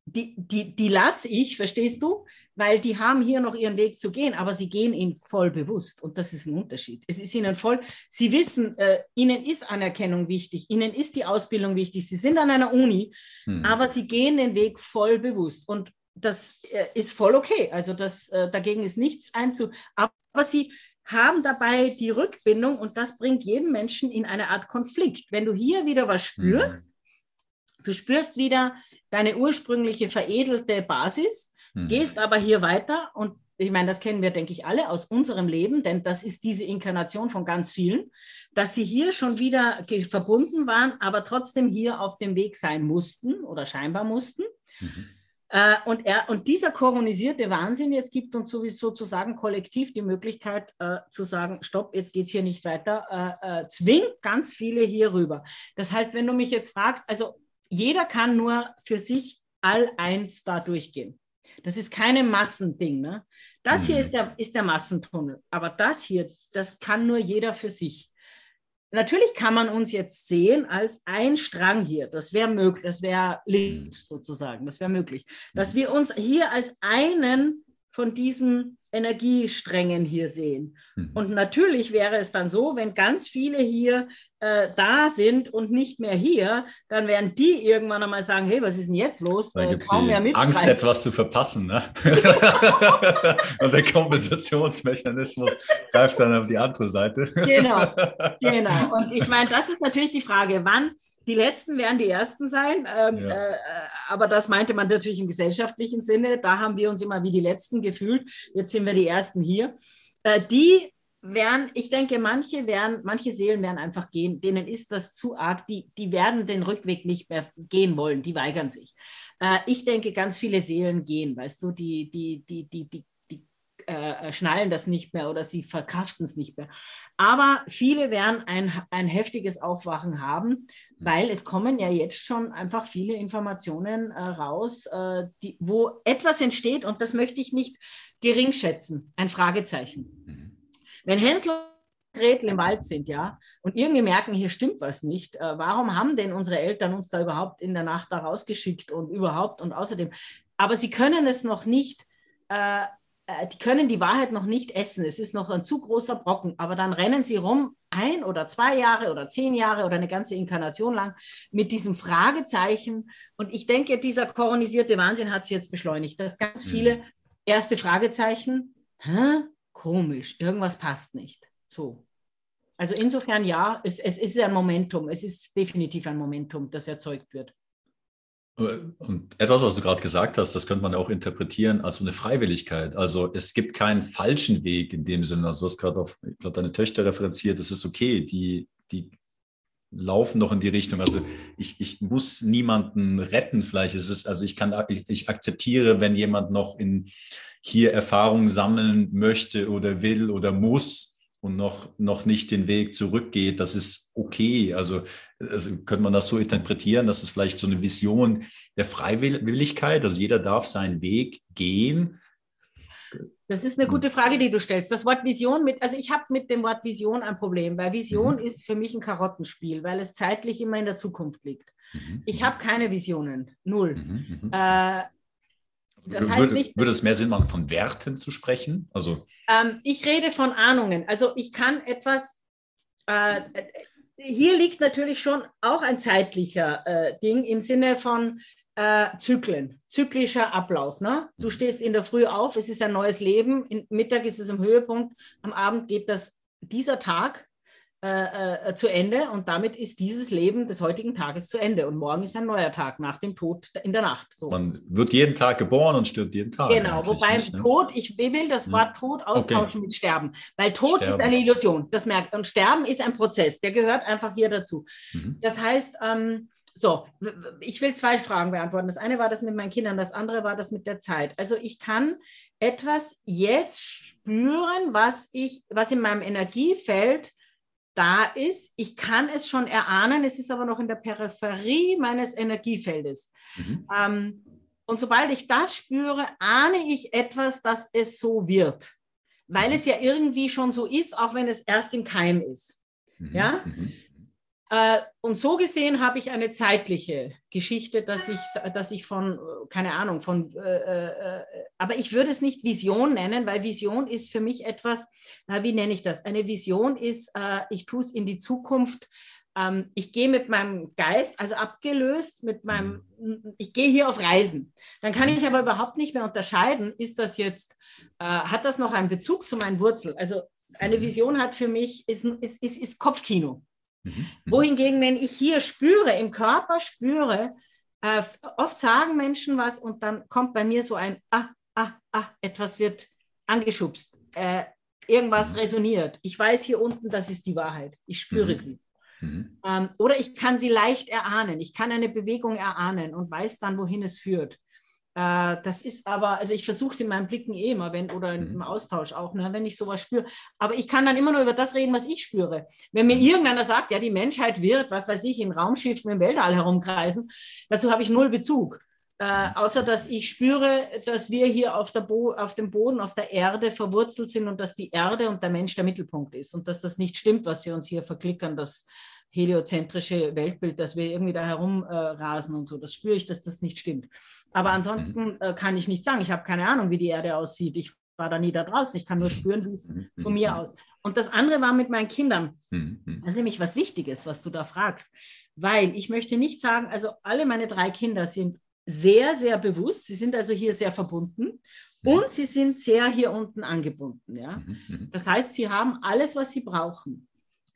die, die, die lasse ich, verstehst du? Weil die haben hier noch ihren Weg zu gehen, aber sie gehen ihn voll bewusst und das ist ein Unterschied. Es ist ihnen voll, sie wissen, äh, ihnen ist Anerkennung wichtig, ihnen ist die Ausbildung wichtig, sie sind an einer Uni, hm. aber sie gehen den Weg voll bewusst und das äh, ist voll okay. Also das, äh, dagegen ist nichts einzu, aber sie, haben dabei die Rückbindung und das bringt jeden Menschen in eine Art Konflikt. Wenn du hier wieder was spürst, mhm. du spürst wieder deine ursprüngliche veredelte Basis, mhm. gehst aber hier weiter und ich meine, das kennen wir, denke ich, alle aus unserem Leben, denn das ist diese Inkarnation von ganz vielen, dass sie hier schon wieder verbunden waren, aber trotzdem hier auf dem Weg sein mussten oder scheinbar mussten. Mhm. Äh, und, er, und dieser koronisierte Wahnsinn jetzt gibt uns sowieso sozusagen kollektiv die Möglichkeit äh, zu sagen, stopp, jetzt geht es hier nicht weiter, äh, äh, zwingt ganz viele hier rüber. Das heißt, wenn du mich jetzt fragst, also jeder kann nur für sich all eins da durchgehen. Das ist keine Massending. Ne? Das hier mhm. ist der, ist der Massentunnel, aber das hier, das kann nur jeder für sich. Natürlich kann man uns jetzt sehen als ein Strang hier. Das wäre möglich, das wäre links sozusagen, das wäre möglich. Dass wir uns hier als einen von diesen Energiesträngen hier sehen. Mhm. Und natürlich wäre es dann so, wenn ganz viele hier äh, da sind und nicht mehr hier, dann werden die irgendwann einmal sagen, hey, was ist denn jetzt los? Dann gibt es Angst, etwas zu verpassen. Ne? und der Kompensationsmechanismus greift dann auf die andere Seite. genau, genau. Und ich meine, das ist natürlich die Frage, wann die Letzten werden die Ersten sein, ähm, ja. äh, aber das meinte man natürlich im gesellschaftlichen Sinne. Da haben wir uns immer wie die Letzten gefühlt. Jetzt sind wir die Ersten hier. Äh, die werden, ich denke, manche werden, manche Seelen werden einfach gehen, denen ist das zu arg, die, die werden den Rückweg nicht mehr gehen wollen, die weigern sich. Äh, ich denke, ganz viele Seelen gehen, weißt du, die, die, die, die, die, die äh, schnallen das nicht mehr oder sie verkraften es nicht mehr. Aber viele werden ein, ein heftiges Aufwachen haben, mhm. weil es kommen ja jetzt schon einfach viele Informationen äh, raus, äh, die, wo etwas entsteht und das möchte ich nicht gering schätzen, ein Fragezeichen. Mhm wenn Hensel Gretel im Wald sind, ja, und irgendwie merken, hier stimmt was nicht. Äh, warum haben denn unsere Eltern uns da überhaupt in der Nacht da rausgeschickt und überhaupt und außerdem? Aber sie können es noch nicht, äh, die können die Wahrheit noch nicht essen. Es ist noch ein zu großer Brocken. Aber dann rennen sie rum, ein oder zwei Jahre oder zehn Jahre oder eine ganze Inkarnation lang mit diesem Fragezeichen. Und ich denke, dieser koronisierte Wahnsinn hat es jetzt beschleunigt, dass ganz mhm. viele erste Fragezeichen, Hä? komisch, irgendwas passt nicht. So. Also insofern ja, es, es ist ein Momentum. Es ist definitiv ein Momentum, das erzeugt wird. Und etwas, was du gerade gesagt hast, das könnte man auch interpretieren als eine Freiwilligkeit. Also es gibt keinen falschen Weg in dem Sinne. Also du hast gerade auf, ich glaube, deine Töchter referenziert, das ist okay, die, die laufen doch in die Richtung. Also ich, ich muss niemanden retten, vielleicht ist es, also ich kann, ich, ich akzeptiere, wenn jemand noch in hier Erfahrungen sammeln möchte oder will oder muss, und noch, noch nicht den Weg zurückgeht, das ist okay. Also, also könnte man das so interpretieren, dass es vielleicht so eine Vision der Freiwilligkeit, also jeder darf seinen Weg gehen. Das ist eine gute Frage, die du stellst. Das Wort Vision mit, also ich habe mit dem Wort Vision ein Problem, weil Vision mhm. ist für mich ein Karottenspiel, weil es zeitlich immer in der Zukunft liegt. Mhm. Ich habe keine Visionen, null. Mhm. mhm. Äh, das heißt nicht, würde es mehr Sinn machen, von Werten zu sprechen? Also ähm, ich rede von Ahnungen. Also ich kann etwas. Äh, hier liegt natürlich schon auch ein zeitlicher äh, Ding im Sinne von äh, Zyklen, zyklischer Ablauf. Ne? Du mhm. stehst in der Früh auf, es ist ein neues Leben, in, Mittag ist es am Höhepunkt, am Abend geht das dieser Tag äh, äh, zu Ende und damit ist dieses Leben des heutigen Tages zu Ende und morgen ist ein neuer Tag nach dem Tod in der Nacht. So. Man wird jeden Tag geboren und stirbt jeden Tag. Genau, wobei nicht, ne? Tod, ich will das Wort Tod austauschen okay. mit Sterben, weil Tod Sterben. ist eine Illusion, das merkt und Sterben ist ein Prozess, der gehört einfach hier dazu. Mhm. Das heißt, ähm, so, ich will zwei Fragen beantworten. Das eine war das mit meinen Kindern, das andere war das mit der Zeit. Also ich kann etwas jetzt spüren, was ich, was in meinem Energiefeld da ist. Ich kann es schon erahnen, es ist aber noch in der Peripherie meines Energiefeldes. Mhm. Ähm, und sobald ich das spüre, ahne ich etwas, dass es so wird, weil mhm. es ja irgendwie schon so ist, auch wenn es erst im Keim ist. Mhm. Ja? Mhm. Äh, und so gesehen habe ich eine zeitliche Geschichte, dass ich, dass ich von, keine Ahnung, von, äh, äh, aber ich würde es nicht Vision nennen, weil Vision ist für mich etwas, na, wie nenne ich das? Eine Vision ist, äh, ich tue es in die Zukunft. Ähm, ich gehe mit meinem Geist, also abgelöst, mit meinem, ich gehe hier auf Reisen. Dann kann ich aber überhaupt nicht mehr unterscheiden, ist das jetzt, äh, hat das noch einen Bezug zu meinen Wurzeln? Also eine Vision hat für mich, ist, ist, ist, ist Kopfkino. Mhm. Wohingegen, wenn ich hier spüre, im Körper spüre, äh, oft sagen Menschen was und dann kommt bei mir so ein, ah, ah, ah, etwas wird angeschubst, äh, irgendwas mhm. resoniert. Ich weiß hier unten, das ist die Wahrheit. Ich spüre mhm. sie. Mhm. Ähm, oder ich kann sie leicht erahnen. Ich kann eine Bewegung erahnen und weiß dann, wohin es führt. Äh, das ist aber, also ich versuche es in meinen Blicken eh immer, wenn, oder im mhm. Austausch auch, ne, wenn ich sowas spüre. Aber ich kann dann immer nur über das reden, was ich spüre. Wenn mir mhm. irgendeiner sagt, ja, die Menschheit wird, was weiß ich, in Raumschiffen im Weltall herumkreisen, dazu habe ich null Bezug. Äh, mhm. außer dass ich spüre, dass wir hier auf, auf, dem Boden, auf der Erde verwurzelt sind und dass die Erde und der Mensch der Mittelpunkt ist und dass das nicht stimmt, was sie uns hier verklickern, das heliozentrische Weltbild, dass wir irgendwie da herumrasen äh, und so. Das spüre ich, dass das nicht stimmt. Aber mhm. ansonsten äh, kann ich nicht sagen. Ich habe keine Ahnung, wie die Erde aussieht. Ich war da nie da draußen. Ich kann nur spüren, wie es mhm. von mir aus. Und das andere war mit meinen Kindern. Mhm. Das ist nämlich was Wichtiges, was du da fragst. Weil ich möchte nicht sagen, also alle meine drei Kinder sind sehr, sehr bewusst. Sie sind also hier sehr verbunden und sie sind sehr hier unten angebunden. Ja? Das heißt, sie haben alles, was sie brauchen.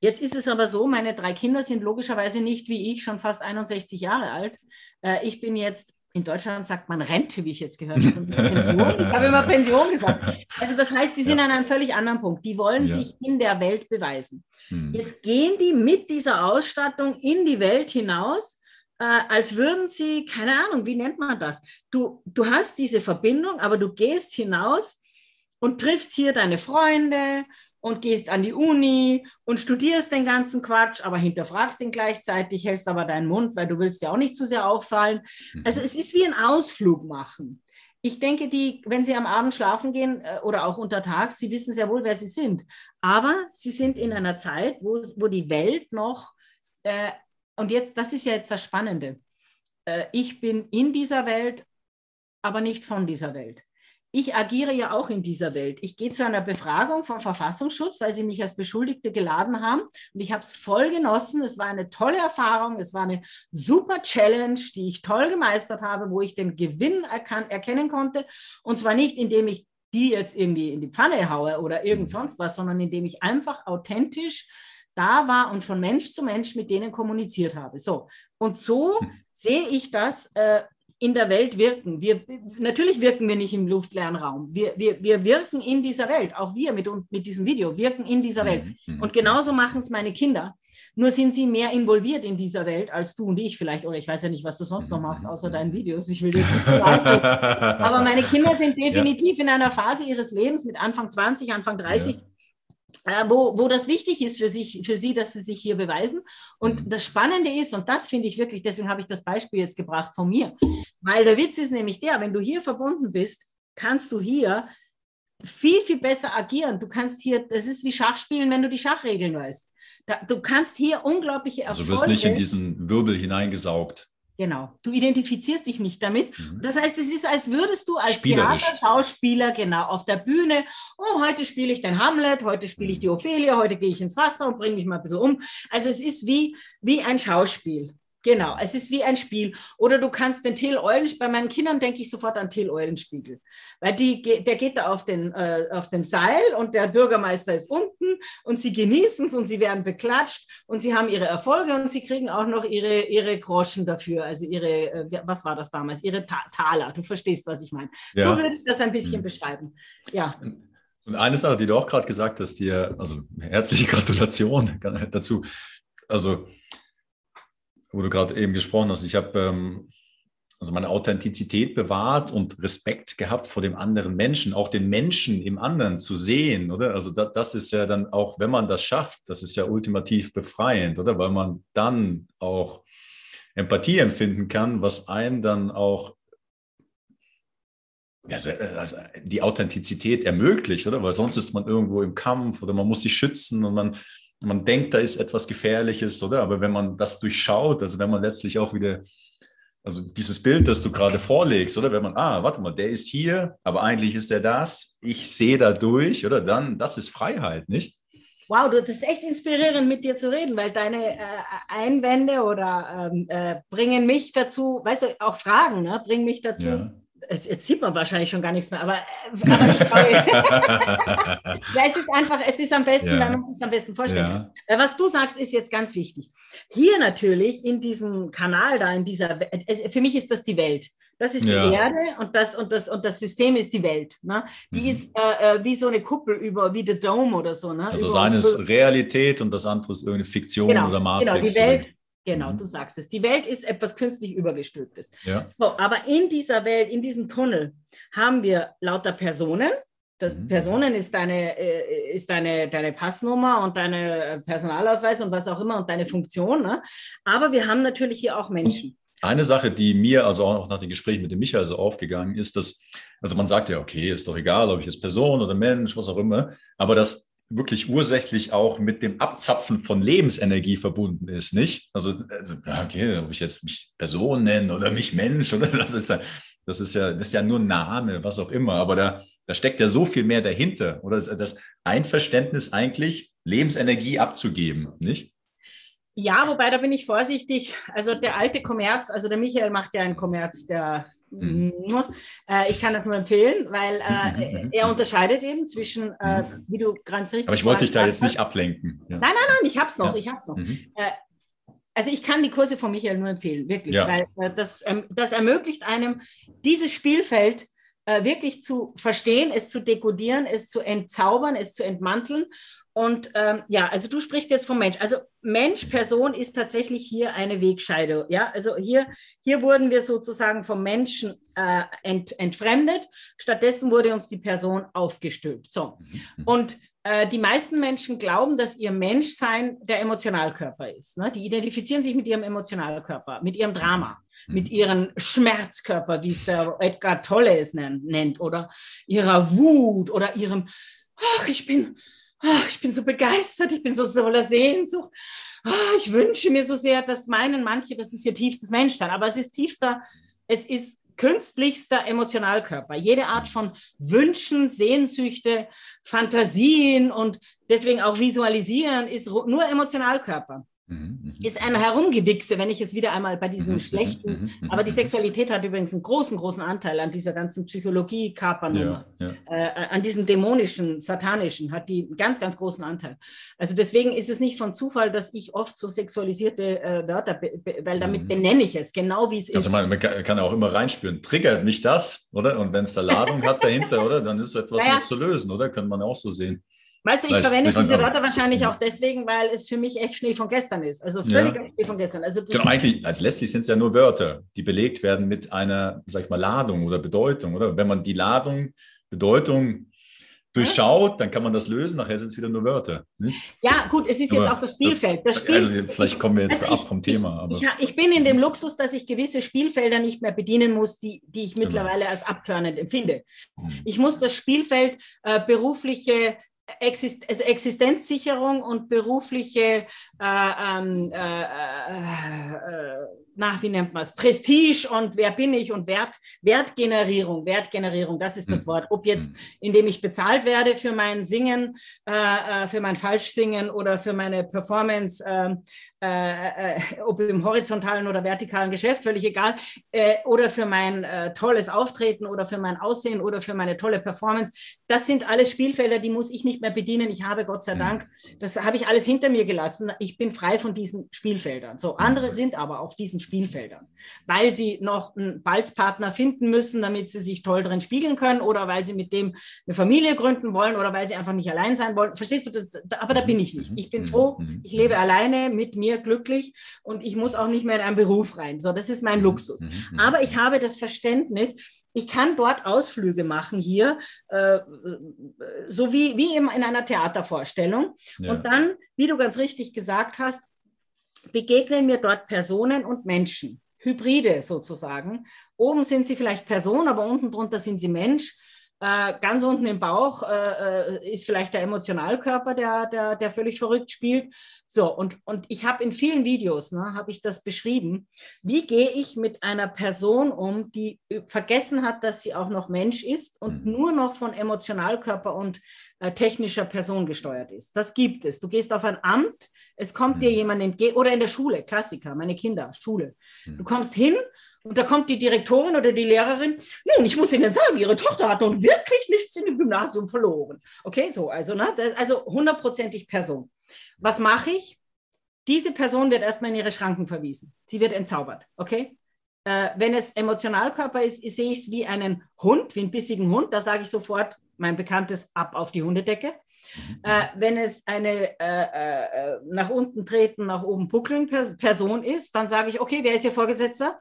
Jetzt ist es aber so, meine drei Kinder sind logischerweise nicht wie ich schon fast 61 Jahre alt. Äh, ich bin jetzt, in Deutschland sagt man Rente, wie ich jetzt gehört habe. ich habe immer Pension gesagt. Also das heißt, die sind ja. an einem völlig anderen Punkt. Die wollen ja. sich in der Welt beweisen. Hm. Jetzt gehen die mit dieser Ausstattung in die Welt hinaus, äh, als würden sie, keine Ahnung, wie nennt man das? Du, du hast diese Verbindung, aber du gehst hinaus und triffst hier deine Freunde, und gehst an die Uni und studierst den ganzen Quatsch, aber hinterfragst ihn gleichzeitig, hältst aber deinen Mund, weil du willst ja auch nicht zu sehr auffallen. Mhm. Also es ist wie ein Ausflug machen. ich denke, die, wenn sie am Abend schlafen gehen äh, oder auch untertags, sie wissen sehr wohl, wer sie sind. Aber sie sind in einer Zeit, wo, wo die Welt noch, äh, und jetzt, das ist ja jetzt das Spannende. Äh, ich bin in dieser Welt, aber nicht von dieser Welt ich agiere ja auch in dieser Welt. Ich gehe zu einer Befragung vom Verfassungsschutz, weil sie mich als Beschuldigte geladen haben. Und ich habe es voll genossen. Es war eine tolle Erfahrung. Es war eine super Challenge, die ich toll gemeistert habe, wo ich den Gewinn erkennen konnte. Und zwar nicht, indem ich die jetzt irgendwie in die Pfanne haue oder irgend mhm. sonst was, sondern indem ich einfach authentisch da war und von Mensch zu Mensch mit denen kommuniziert habe. So. Und so hm. sehe ich das äh, in der Welt wirken. Wir, natürlich wirken wir nicht im luftleeren Raum. Wir, wir, wir wirken in dieser Welt. Auch wir mit, mit diesem Video wirken in dieser Welt. Mhm, mhm. Und genauso machen es meine Kinder. Nur sind sie mehr involviert in dieser Welt als du und ich vielleicht. Oder ich weiß ja nicht, was du sonst noch machst, außer deinen Videos. Ich will jetzt nicht sagen. Aber meine Kinder sind definitiv ja. in einer Phase ihres Lebens mit Anfang 20, Anfang 30, ja wo, wo das wichtig ist für, sich, für sie, dass sie sich hier beweisen. Und mhm. das Spannende ist, und das finde ich wirklich, deswegen habe ich das Beispiel jetzt gebracht von mir, weil der Witz ist nämlich der, wenn du hier verbunden bist, kannst du hier viel, viel besser agieren. Du kannst hier, das ist wie Schachspielen, wenn du die Schachregeln weißt. Da, du kannst hier unglaubliche Erfolge... Also du wirst nicht in diesen Wirbel hineingesaugt. Genau. Du identifizierst dich nicht damit. Mhm. Das heißt, es ist, als würdest du als Theaterschauspieler genau auf der Bühne, oh, heute spiele ich den Hamlet, heute spiele ich die mhm. Ophelia, heute gehe ich ins Wasser und bringe mich mal ein bisschen um. Also es ist wie, wie ein Schauspiel. Genau, es ist wie ein Spiel. Oder du kannst den Till Eulenspiegel, bei meinen Kindern denke ich sofort an Till Eulenspiegel, weil die, der geht da auf, den, äh, auf dem Seil und der Bürgermeister ist unten und sie genießen es und sie werden beklatscht und sie haben ihre Erfolge und sie kriegen auch noch ihre, ihre Groschen dafür, also ihre, äh, was war das damals, ihre Ta Taler, du verstehst, was ich meine. Ja. So würde ich das ein bisschen mhm. beschreiben. Ja. Und eine Sache, die du auch gerade gesagt hast, dir, also herzliche Gratulation dazu. Also wo du gerade eben gesprochen hast, ich habe ähm, also meine Authentizität bewahrt und Respekt gehabt vor dem anderen Menschen, auch den Menschen im anderen zu sehen, oder? Also das, das ist ja dann auch, wenn man das schafft, das ist ja ultimativ befreiend, oder? Weil man dann auch Empathie empfinden kann, was einen dann auch also, also die Authentizität ermöglicht, oder? Weil sonst ist man irgendwo im Kampf oder man muss sich schützen und man man denkt, da ist etwas Gefährliches, oder? Aber wenn man das durchschaut, also wenn man letztlich auch wieder, also dieses Bild, das du gerade vorlegst, oder? Wenn man, ah, warte mal, der ist hier, aber eigentlich ist er das, ich sehe da durch, oder? Dann, das ist Freiheit, nicht? Wow, das ist echt inspirierend, mit dir zu reden, weil deine äh, Einwände oder ähm, äh, bringen mich dazu, weißt du, auch Fragen, ne, bringen mich dazu, ja es, jetzt sieht man wahrscheinlich schon gar nichts mehr, aber, äh, aber ja, es ist einfach, es ist am besten, ja. wenn man es am besten vorstellen ja. kann. Äh, was du sagst, ist jetzt ganz wichtig. Hier natürlich in diesem Kanal da, in dieser, für mich ist das die Welt. Das ist die ja. Erde und das, und, das, und das System ist die Welt. Ne? Die mhm. ist äh, äh wie so eine Kuppel über, wie The Dome oder so. Ne? Also das eine ist Realität und das andere ist irgendeine Fiktion genau, oder Matrix. Genau, die Welt, Genau, mhm. du sagst es. Die Welt ist etwas künstlich übergestülptes. Ja. So, aber in dieser Welt, in diesem Tunnel, haben wir lauter Personen. Das mhm. Personen ist deine, äh, ist deine, deine Passnummer und deine Personalausweis und was auch immer und deine Funktion. Ne? Aber wir haben natürlich hier auch Menschen. Eine Sache, die mir also auch nach dem Gespräch mit dem Michael so aufgegangen ist, dass, also man sagt ja, okay, ist doch egal, ob ich jetzt Person oder Mensch, was auch immer, aber dass wirklich ursächlich auch mit dem Abzapfen von Lebensenergie verbunden ist, nicht? Also, also okay, ob ich jetzt mich Person nenne oder mich Mensch, oder das ist ja, das ist ja, das ist ja nur ein Name, was auch immer, aber da, da steckt ja so viel mehr dahinter, oder das Einverständnis eigentlich, Lebensenergie abzugeben, nicht? Ja, wobei da bin ich vorsichtig. Also der alte Kommerz, also der Michael macht ja einen Kommerz, der mhm. äh, ich kann das nur empfehlen, weil äh, mhm. mhm, mhm. er unterscheidet eben zwischen, äh, mhm. wie du ganz richtig Aber ich wollte dich da jetzt nicht ablenken. Ja. Nein, nein, nein, ich hab's noch, ja. ich hab's noch. Mhm. Äh, also ich kann die Kurse von Michael nur empfehlen, wirklich, ja. weil äh, das, ähm, das ermöglicht einem, dieses Spielfeld äh, wirklich zu verstehen, es zu dekodieren, es zu entzaubern, es zu entmanteln und ähm, ja, also du sprichst jetzt vom Mensch. Also Mensch, Person ist tatsächlich hier eine Wegscheide. Ja, also hier, hier wurden wir sozusagen vom Menschen äh, ent, entfremdet. Stattdessen wurde uns die Person aufgestülpt. So. Mhm. Und die meisten Menschen glauben, dass ihr Menschsein der Emotionalkörper ist. Ne? Die identifizieren sich mit ihrem Emotionalkörper, mit ihrem Drama, mhm. mit ihrem Schmerzkörper, wie es der Edgar Tolle es nennt, oder ihrer Wut oder ihrem, ach, ich bin, ach, ich bin so begeistert, ich bin so voller Sehnsucht. Ach, ich wünsche mir so sehr, das meinen manche, das ist ihr tiefstes Menschsein, aber es ist tiefster, es ist künstlichster Emotionalkörper. Jede Art von Wünschen, Sehnsüchte, Fantasien und deswegen auch Visualisieren ist nur Emotionalkörper. Mhm, mhm. ist ein Herumgewichse, wenn ich es wieder einmal bei diesem mhm, schlechten, aber die Sexualität hat übrigens einen großen, großen Anteil an dieser ganzen Psychologie-Kapernummer, ja, ja. äh, an diesem dämonischen, satanischen, hat die einen ganz, ganz großen Anteil. Also deswegen ist es nicht von Zufall, dass ich oft so sexualisierte äh, Wörter, weil damit benenne ich es, genau wie es also ist. Also man, kann, kann auch immer reinspüren, triggert mich das, oder? Und wenn es da Ladung hat dahinter, oder? Dann ist etwas naja. noch zu lösen, oder? Könnte man auch so sehen. Weißt du, ich weißt, verwende diese Wörter wahrscheinlich auch deswegen, weil es für mich echt Schnee von gestern ist. Also völlig ja. Schnee von gestern. Also genau, eigentlich, als letztlich sind es ja nur Wörter, die belegt werden mit einer, sag ich mal, Ladung oder Bedeutung, oder? Wenn man die Ladung, Bedeutung durchschaut, dann kann man das lösen, nachher sind es wieder nur Wörter. Nicht? Ja, gut, es ist aber jetzt auch das Spielfeld. Das, Spiel, also vielleicht kommen wir jetzt also ab vom Thema. Ich, ich, bin in dem Luxus, dass ich gewisse Spielfelder nicht mehr bedienen muss, die, die ich genau. mittlerweile genau. als abtörnend empfinde. Hm. Ich muss das Spielfeld äh, berufliche Exist also Existenzsicherung und berufliche äh, ähm, äh, äh, nach, wie nennt man es, Prestige und wer bin ich und Wert, Wertgenerierung, Wertgenerierung, das ist das hm. Wort. Ob jetzt, hm. indem ich bezahlt werde für mein Singen, äh, äh, für mein Falschsingen oder für meine Performance, ähm, äh, äh, ob im horizontalen oder vertikalen Geschäft, völlig egal, äh, oder für mein äh, tolles Auftreten oder für mein Aussehen oder für meine tolle Performance. Das sind alles Spielfelder, die muss ich nicht mehr bedienen. Ich habe Gott sei hm. Dank, das habe ich alles hinter mir gelassen. Ich bin frei von diesen Spielfeldern. So, andere sind aber auf diesen Spielfeldern Spielfeldern, weil sie noch einen Balzpartner finden müssen, damit sie sich toll drin spiegeln können oder weil sie mit dem eine Familie gründen wollen oder weil sie einfach nicht allein sein wollen. Verstehst du? Das, aber da bin ich nicht. Ich bin froh, ich lebe alleine mit mir glücklich und ich muss auch nicht mehr in einen Beruf rein. So, das ist mein Luxus. Aber ich habe das Verständnis, ich kann dort Ausflüge machen hier, äh, so wie, wie in einer Theatervorstellung. Ja. Und dann, wie du ganz richtig gesagt hast, begegnen mir dort Personen und Menschen, Hybride sozusagen. Oben sind sie vielleicht Person, aber unten drunter sind sie Mensch. Äh, ganz unten im Bauch äh, äh, ist vielleicht der Emotionalkörper, der, der, der völlig verrückt spielt. So, und, und ich habe in vielen Videos, ne, habe ich das beschrieben, wie gehe ich mit einer Person um, die vergessen hat, dass sie auch noch Mensch ist und mhm. nur noch von Emotionalkörper und äh, technischer Person gesteuert ist. Das gibt es. Du gehst auf ein Amt, es kommt mhm. dir jemand entgegen, oder in der Schule, Klassiker, meine Kinder, Schule. Mhm. Du kommst hin und da kommt die Direktorin oder die Lehrerin, nun, ich muss Ihnen sagen, Ihre Tochter hat nun wirklich nichts in dem Gymnasium verloren. Okay, so, also, ne, also hundertprozentig Person. Was mache ich? Diese Person wird erstmal in ihre Schranken verwiesen. Sie wird entzaubert, okay? Äh, wenn es Emotionalkörper ist, sehe ich es wie einen Hund, wie einen bissigen Hund. Da sage ich sofort mein bekanntes Ab auf die Hundedecke. Äh, wenn es eine äh, äh, nach unten treten, nach oben buckeln Person ist, dann sage ich, okay, wer ist Ihr Vorgesetzter?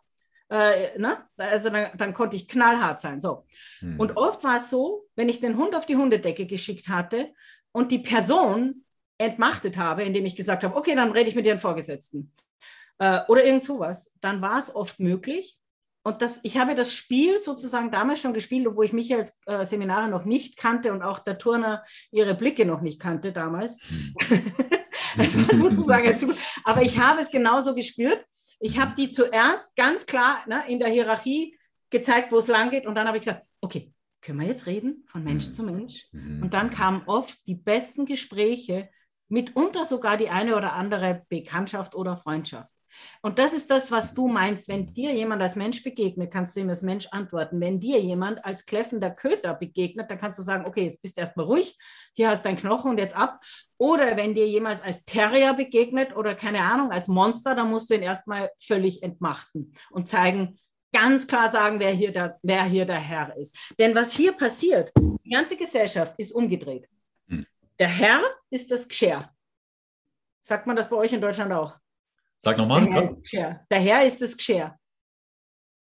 Äh, ne? Also dann, dann, konnte ich knallhart sein. So. Hm. Und oft war es so, wenn ich den Hund auf die Hundedecke geschickt hatte und die Person entmachtet habe, indem ich gesagt habe, okay, dann rede ich mit ihren Vorgesetzten äh, oder irgend sowas, dann war es oft möglich. Und das, ich habe das Spiel sozusagen damals schon gespielt, obwohl ich mich als äh, Seminare noch nicht kannte und auch der Turner ihre Blicke noch nicht kannte damals. Hm. also sozusagen, aber ich habe es genauso gespürt. Ich habe die zuerst ganz klar ne, in der Hierarchie gezeigt, wo es lang geht. Und dann habe ich gesagt, okay, können wir jetzt reden von Mensch mhm. zu Mensch? Mhm. Und dann kamen oft die besten Gespräche, mitunter sogar die eine oder andere Bekanntschaft oder Freundschaft. Und das ist das, was du meinst. Wenn dir jemand als Mensch begegnet, kannst du ihm als Mensch antworten. Wenn dir jemand als kläffender Köter begegnet, dann kannst du sagen, okay, jetzt bist du erstmal ruhig, hier hast du deinen Knochen und jetzt ab. Oder wenn dir jemals als Terrier begegnet oder keine Ahnung, als Monster, dann musst du ihn erstmal völlig entmachten und zeigen, ganz klar sagen, wer hier, der, wer hier der Herr ist. Denn was hier passiert, die ganze Gesellschaft ist umgedreht. Hm. Der Herr ist das Gscher. Sagt man das bei euch in Deutschland auch? Sag nochmal. Der, Herr ist der Herr ist das Gscher.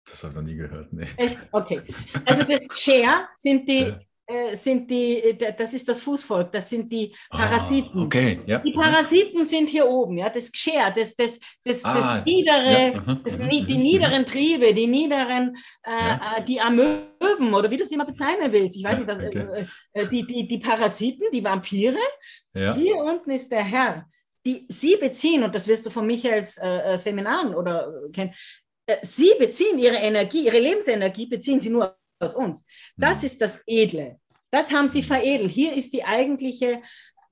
Das habe ich noch nie gehört. Nee. Okay. Also das Gscher sind die, äh, sind die, äh, das ist das Fußvolk, das sind die ah, Parasiten. Ah, okay, ja. Die Parasiten sind hier oben, ja, das Geschirr, das, das, das, ah, das niedere, ja. das, die mhm. niederen Triebe, die niederen, äh, ja. Äh, die Amöben oder wie du es immer bezeichnen willst. Ich weiß nicht, was, okay. äh, die, die, die Parasiten, die Vampire. Ja. Hier unten ist der Herr. Die sie beziehen, und das wirst du von Michaels äh, Seminaren oder kennen, sie beziehen ihre Energie, ihre Lebensenergie beziehen sie nur aus uns. Das mhm. ist das Edle. Das haben sie veredelt. Hier ist die eigentliche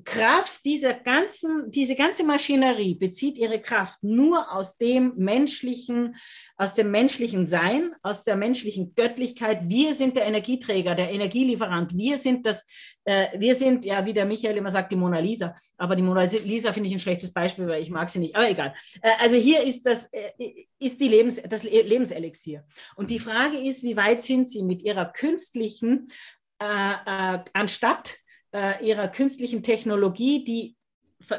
Kraft dieser ganzen, diese ganze Maschinerie bezieht ihre Kraft nur aus dem menschlichen, aus dem menschlichen Sein, aus der menschlichen Göttlichkeit. Wir sind der Energieträger, der Energielieferant. Wir sind das, äh, wir sind, ja, wie der Michael immer sagt, die Mona Lisa. Aber die Mona Lisa finde ich ein schlechtes Beispiel, weil ich mag sie nicht. Aber egal. Äh, also hier ist das, äh, ist die Lebens, das Lebenselixier. Und die Frage ist, wie weit sind sie mit ihrer künstlichen, äh, äh, anstatt äh, ihrer künstlichen Technologie, die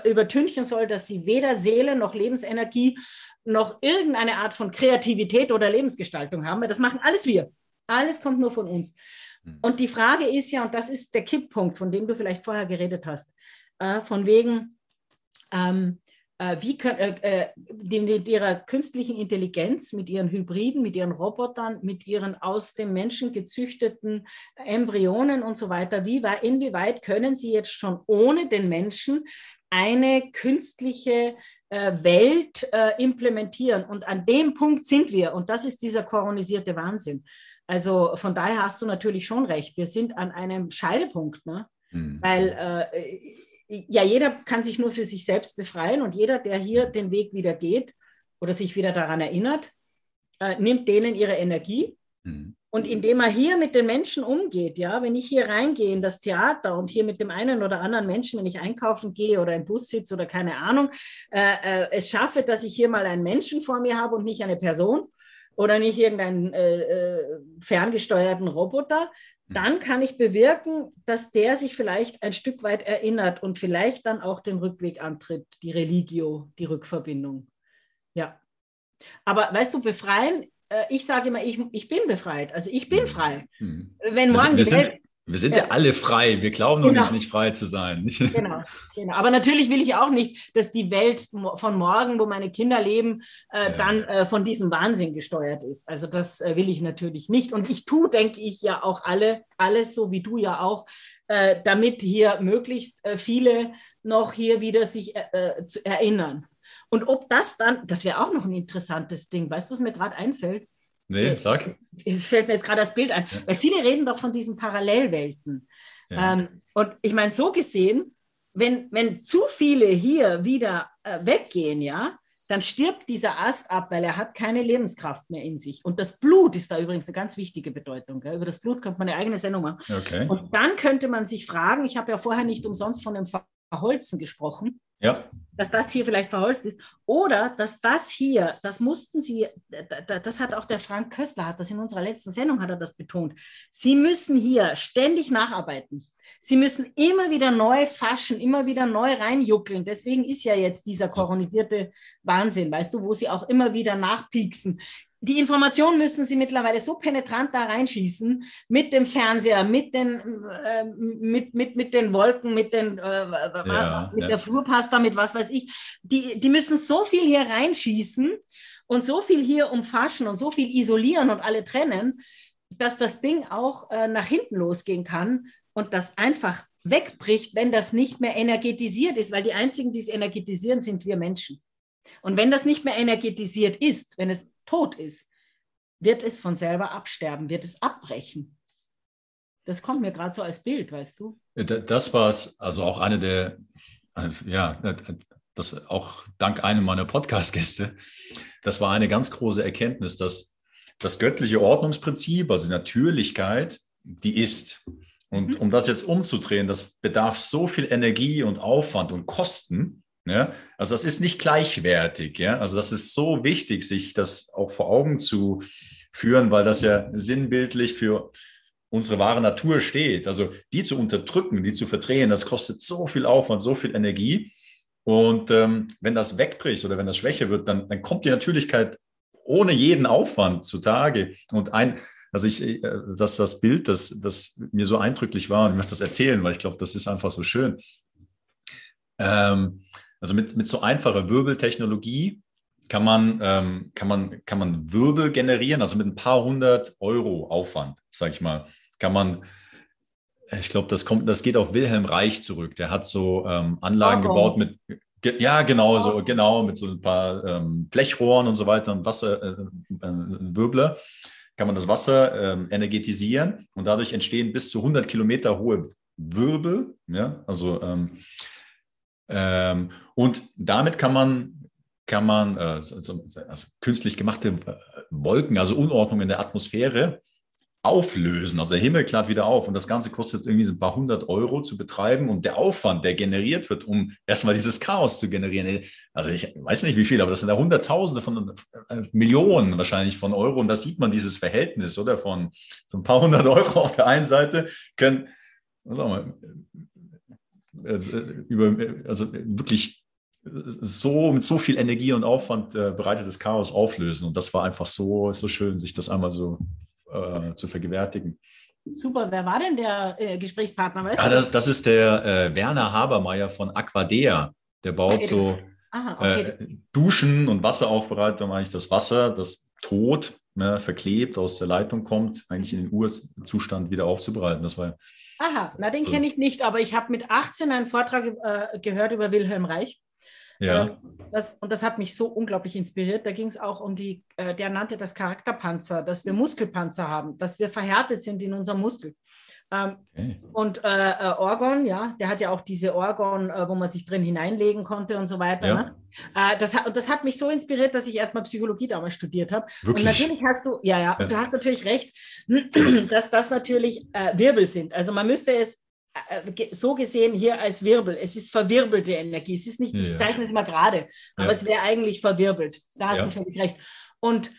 übertünchen soll, dass sie weder Seele noch Lebensenergie noch irgendeine Art von Kreativität oder Lebensgestaltung haben. Das machen alles wir. Alles kommt nur von uns. Hm. Und die Frage ist ja, und das ist der Kipppunkt, von dem du vielleicht vorher geredet hast, äh, von wegen, ähm, äh, wie können, äh, äh, mit ihrer künstlichen Intelligenz, mit ihren Hybriden, mit ihren Robotern, mit ihren aus dem Menschen gezüchteten Embryonen und so weiter, wie, inwieweit können sie jetzt schon ohne den Menschen eine künstliche äh, Welt äh, implementieren? Und an dem Punkt sind wir. Und das ist dieser koronisierte Wahnsinn. Also von daher hast du natürlich schon recht. Wir sind an einem Scheidepunkt, ne? Mhm. weil äh, ja, jeder kann sich nur für sich selbst befreien und jeder, der hier den Weg wieder geht oder sich wieder daran erinnert, äh, nimmt denen ihre Energie. Mhm. Und indem er hier mit den Menschen umgeht, ja, wenn ich hier reingehe in das Theater und hier mit dem einen oder anderen Menschen, wenn ich einkaufen gehe oder im Bus sitze oder keine Ahnung, äh, äh, es schaffe, dass ich hier mal einen Menschen vor mir habe und nicht eine Person oder nicht irgendeinen äh, äh ferngesteuerten Roboter, dann kann ich bewirken, dass der sich vielleicht ein Stück weit erinnert und vielleicht dann auch den Rückweg antritt, die Religio, die Rückverbindung. Ja. Aber weißt du, befreien, äh, ich sage immer, ich, ich bin befreit. Also ich bin hm. frei. Hm. Wenn morgen wir die Welt, wir sind ja. ja, alle frei. Wir glauben genau. noch nicht, nicht frei zu sein. Genau, genau. Aber natürlich will ich auch nicht, dass die Welt von morgen, wo meine Kinder leben, äh, ja. dann äh, von diesem Wahnsinn gesteuert ist. Also das äh, will ich natürlich nicht. Und ich tue, denke ich, ja auch alle, alles so wie du ja auch, äh, damit hier möglichst äh, viele noch hier wieder sich äh, zu erinnern. Und ob das dann, das wäre auch noch ein interessantes Ding. Weißt du, was mir gerade einfällt? Nee, sag. Es fällt mir jetzt gerade das Bild ein, ja. weil viele reden doch von diesen Parallelwelten. Ja. Ähm, und ich meine, so gesehen, wenn, wenn zu viele hier wieder äh, weggehen, ja, dann stirbt dieser Ast ab, weil er hat keine Lebenskraft mehr in sich. Und das Blut ist da übrigens eine ganz wichtige Bedeutung. Gell? Über das Blut könnte man eine eigene Sendung machen. Okay. Und dann könnte man sich fragen, ich habe ja vorher nicht umsonst von dem Verholzen gesprochen, ja. Dass das hier vielleicht verholzt ist. Oder dass das hier, das mussten Sie, das hat auch der Frank Köstler, hat das in unserer letzten Sendung, hat er das betont. Sie müssen hier ständig nacharbeiten. Sie müssen immer wieder neu faschen, immer wieder neu reinjuckeln. Deswegen ist ja jetzt dieser koronisierte Wahnsinn, weißt du, wo sie auch immer wieder nachpieksen die Informationen müssen sie mittlerweile so penetrant da reinschießen mit dem Fernseher, mit den, äh, mit, mit, mit den Wolken, mit, den, äh, ja, mit ja. der Flurpasta, mit was weiß ich. Die, die müssen so viel hier reinschießen und so viel hier umfaschen und so viel isolieren und alle trennen, dass das Ding auch äh, nach hinten losgehen kann und das einfach wegbricht, wenn das nicht mehr energetisiert ist, weil die einzigen, die es energetisieren, sind wir Menschen. Und wenn das nicht mehr energetisiert ist, wenn es tot ist, wird es von selber absterben, wird es abbrechen. Das kommt mir gerade so als Bild, weißt du? Das war es, also auch eine der, ja, das auch dank einem meiner Podcast-Gäste, das war eine ganz große Erkenntnis, dass das göttliche Ordnungsprinzip, also Natürlichkeit, die ist. Und mhm. um das jetzt umzudrehen, das bedarf so viel Energie und Aufwand und Kosten, ja? Also das ist nicht gleichwertig. Ja? Also das ist so wichtig, sich das auch vor Augen zu führen, weil das ja sinnbildlich für unsere wahre Natur steht. Also die zu unterdrücken, die zu verdrehen, das kostet so viel Aufwand, so viel Energie. Und ähm, wenn das wegbricht oder wenn das schwächer wird, dann, dann kommt die Natürlichkeit ohne jeden Aufwand zutage. Und ein, also ich, äh, dass das Bild, das, das mir so eindrücklich war, und ich muss das erzählen, weil ich glaube, das ist einfach so schön. Ähm, also mit, mit so einfacher Wirbeltechnologie kann man, ähm, kann, man, kann man Wirbel generieren, also mit ein paar hundert Euro Aufwand, sage ich mal, kann man, ich glaube, das kommt, das geht auf Wilhelm Reich zurück. Der hat so ähm, Anlagen oh. gebaut mit, ja, genau, so, genau, mit so ein paar ähm, Blechrohren und so weiter und Wasser, äh, äh, Wirbler, kann man das Wasser ähm, energetisieren und dadurch entstehen bis zu 100 Kilometer hohe Wirbel, ja, also ähm, und damit kann man kann man also, also künstlich gemachte äh, Wolken, also Unordnung in der Atmosphäre, auflösen. Also der Himmel klart wieder auf und das Ganze kostet irgendwie so ein paar hundert Euro zu betreiben und der Aufwand, der generiert wird, um erstmal dieses Chaos zu generieren. Also ich weiß nicht wie viel, aber das sind ja Hunderttausende von äh, Millionen wahrscheinlich von Euro und da sieht man dieses Verhältnis, oder? Von so ein paar hundert Euro auf der einen Seite können, was wir, äh, über, also wirklich so mit so viel Energie und Aufwand äh, bereitetes Chaos auflösen. Und das war einfach so, so schön, sich das einmal so äh, zu vergewärtigen. Super, wer war denn der äh, Gesprächspartner? Weißt ja, das, das, ist der äh, Werner Habermeier von Aquadea. Der baut okay. so Aha, okay. Äh, Duschen und Wasseraufbereitung, eigentlich das Wasser, das tot ne, verklebt aus der Leitung kommt, eigentlich in den Urzustand wieder aufzubereiten. Das war Aha, na den so. kenne ich nicht, aber ich habe mit 18 einen Vortrag äh, gehört über Wilhelm Reich. Ja. Ähm, das, und das hat mich so unglaublich inspiriert. Da ging es auch um die, äh, der nannte das Charakterpanzer, dass wir Muskelpanzer haben, dass wir verhärtet sind in unserem Muskel. Ähm, okay. Und äh, äh, Orgon, ja, der hat ja auch diese Orgon, äh, wo man sich drin hineinlegen konnte und so weiter. Ja. Ne? Äh, das, hat, das hat mich so inspiriert, dass ich erstmal Psychologie damals studiert habe. Und natürlich hast du, ja, ja, ja, du hast natürlich recht, dass das natürlich äh, Wirbel sind. Also man müsste es äh, so gesehen hier als Wirbel. Es ist verwirbelte Energie. Es ist nicht, ja. ich zeichne es mal gerade, aber ja. es wäre eigentlich verwirbelt. Da hast ja. du völlig recht. Und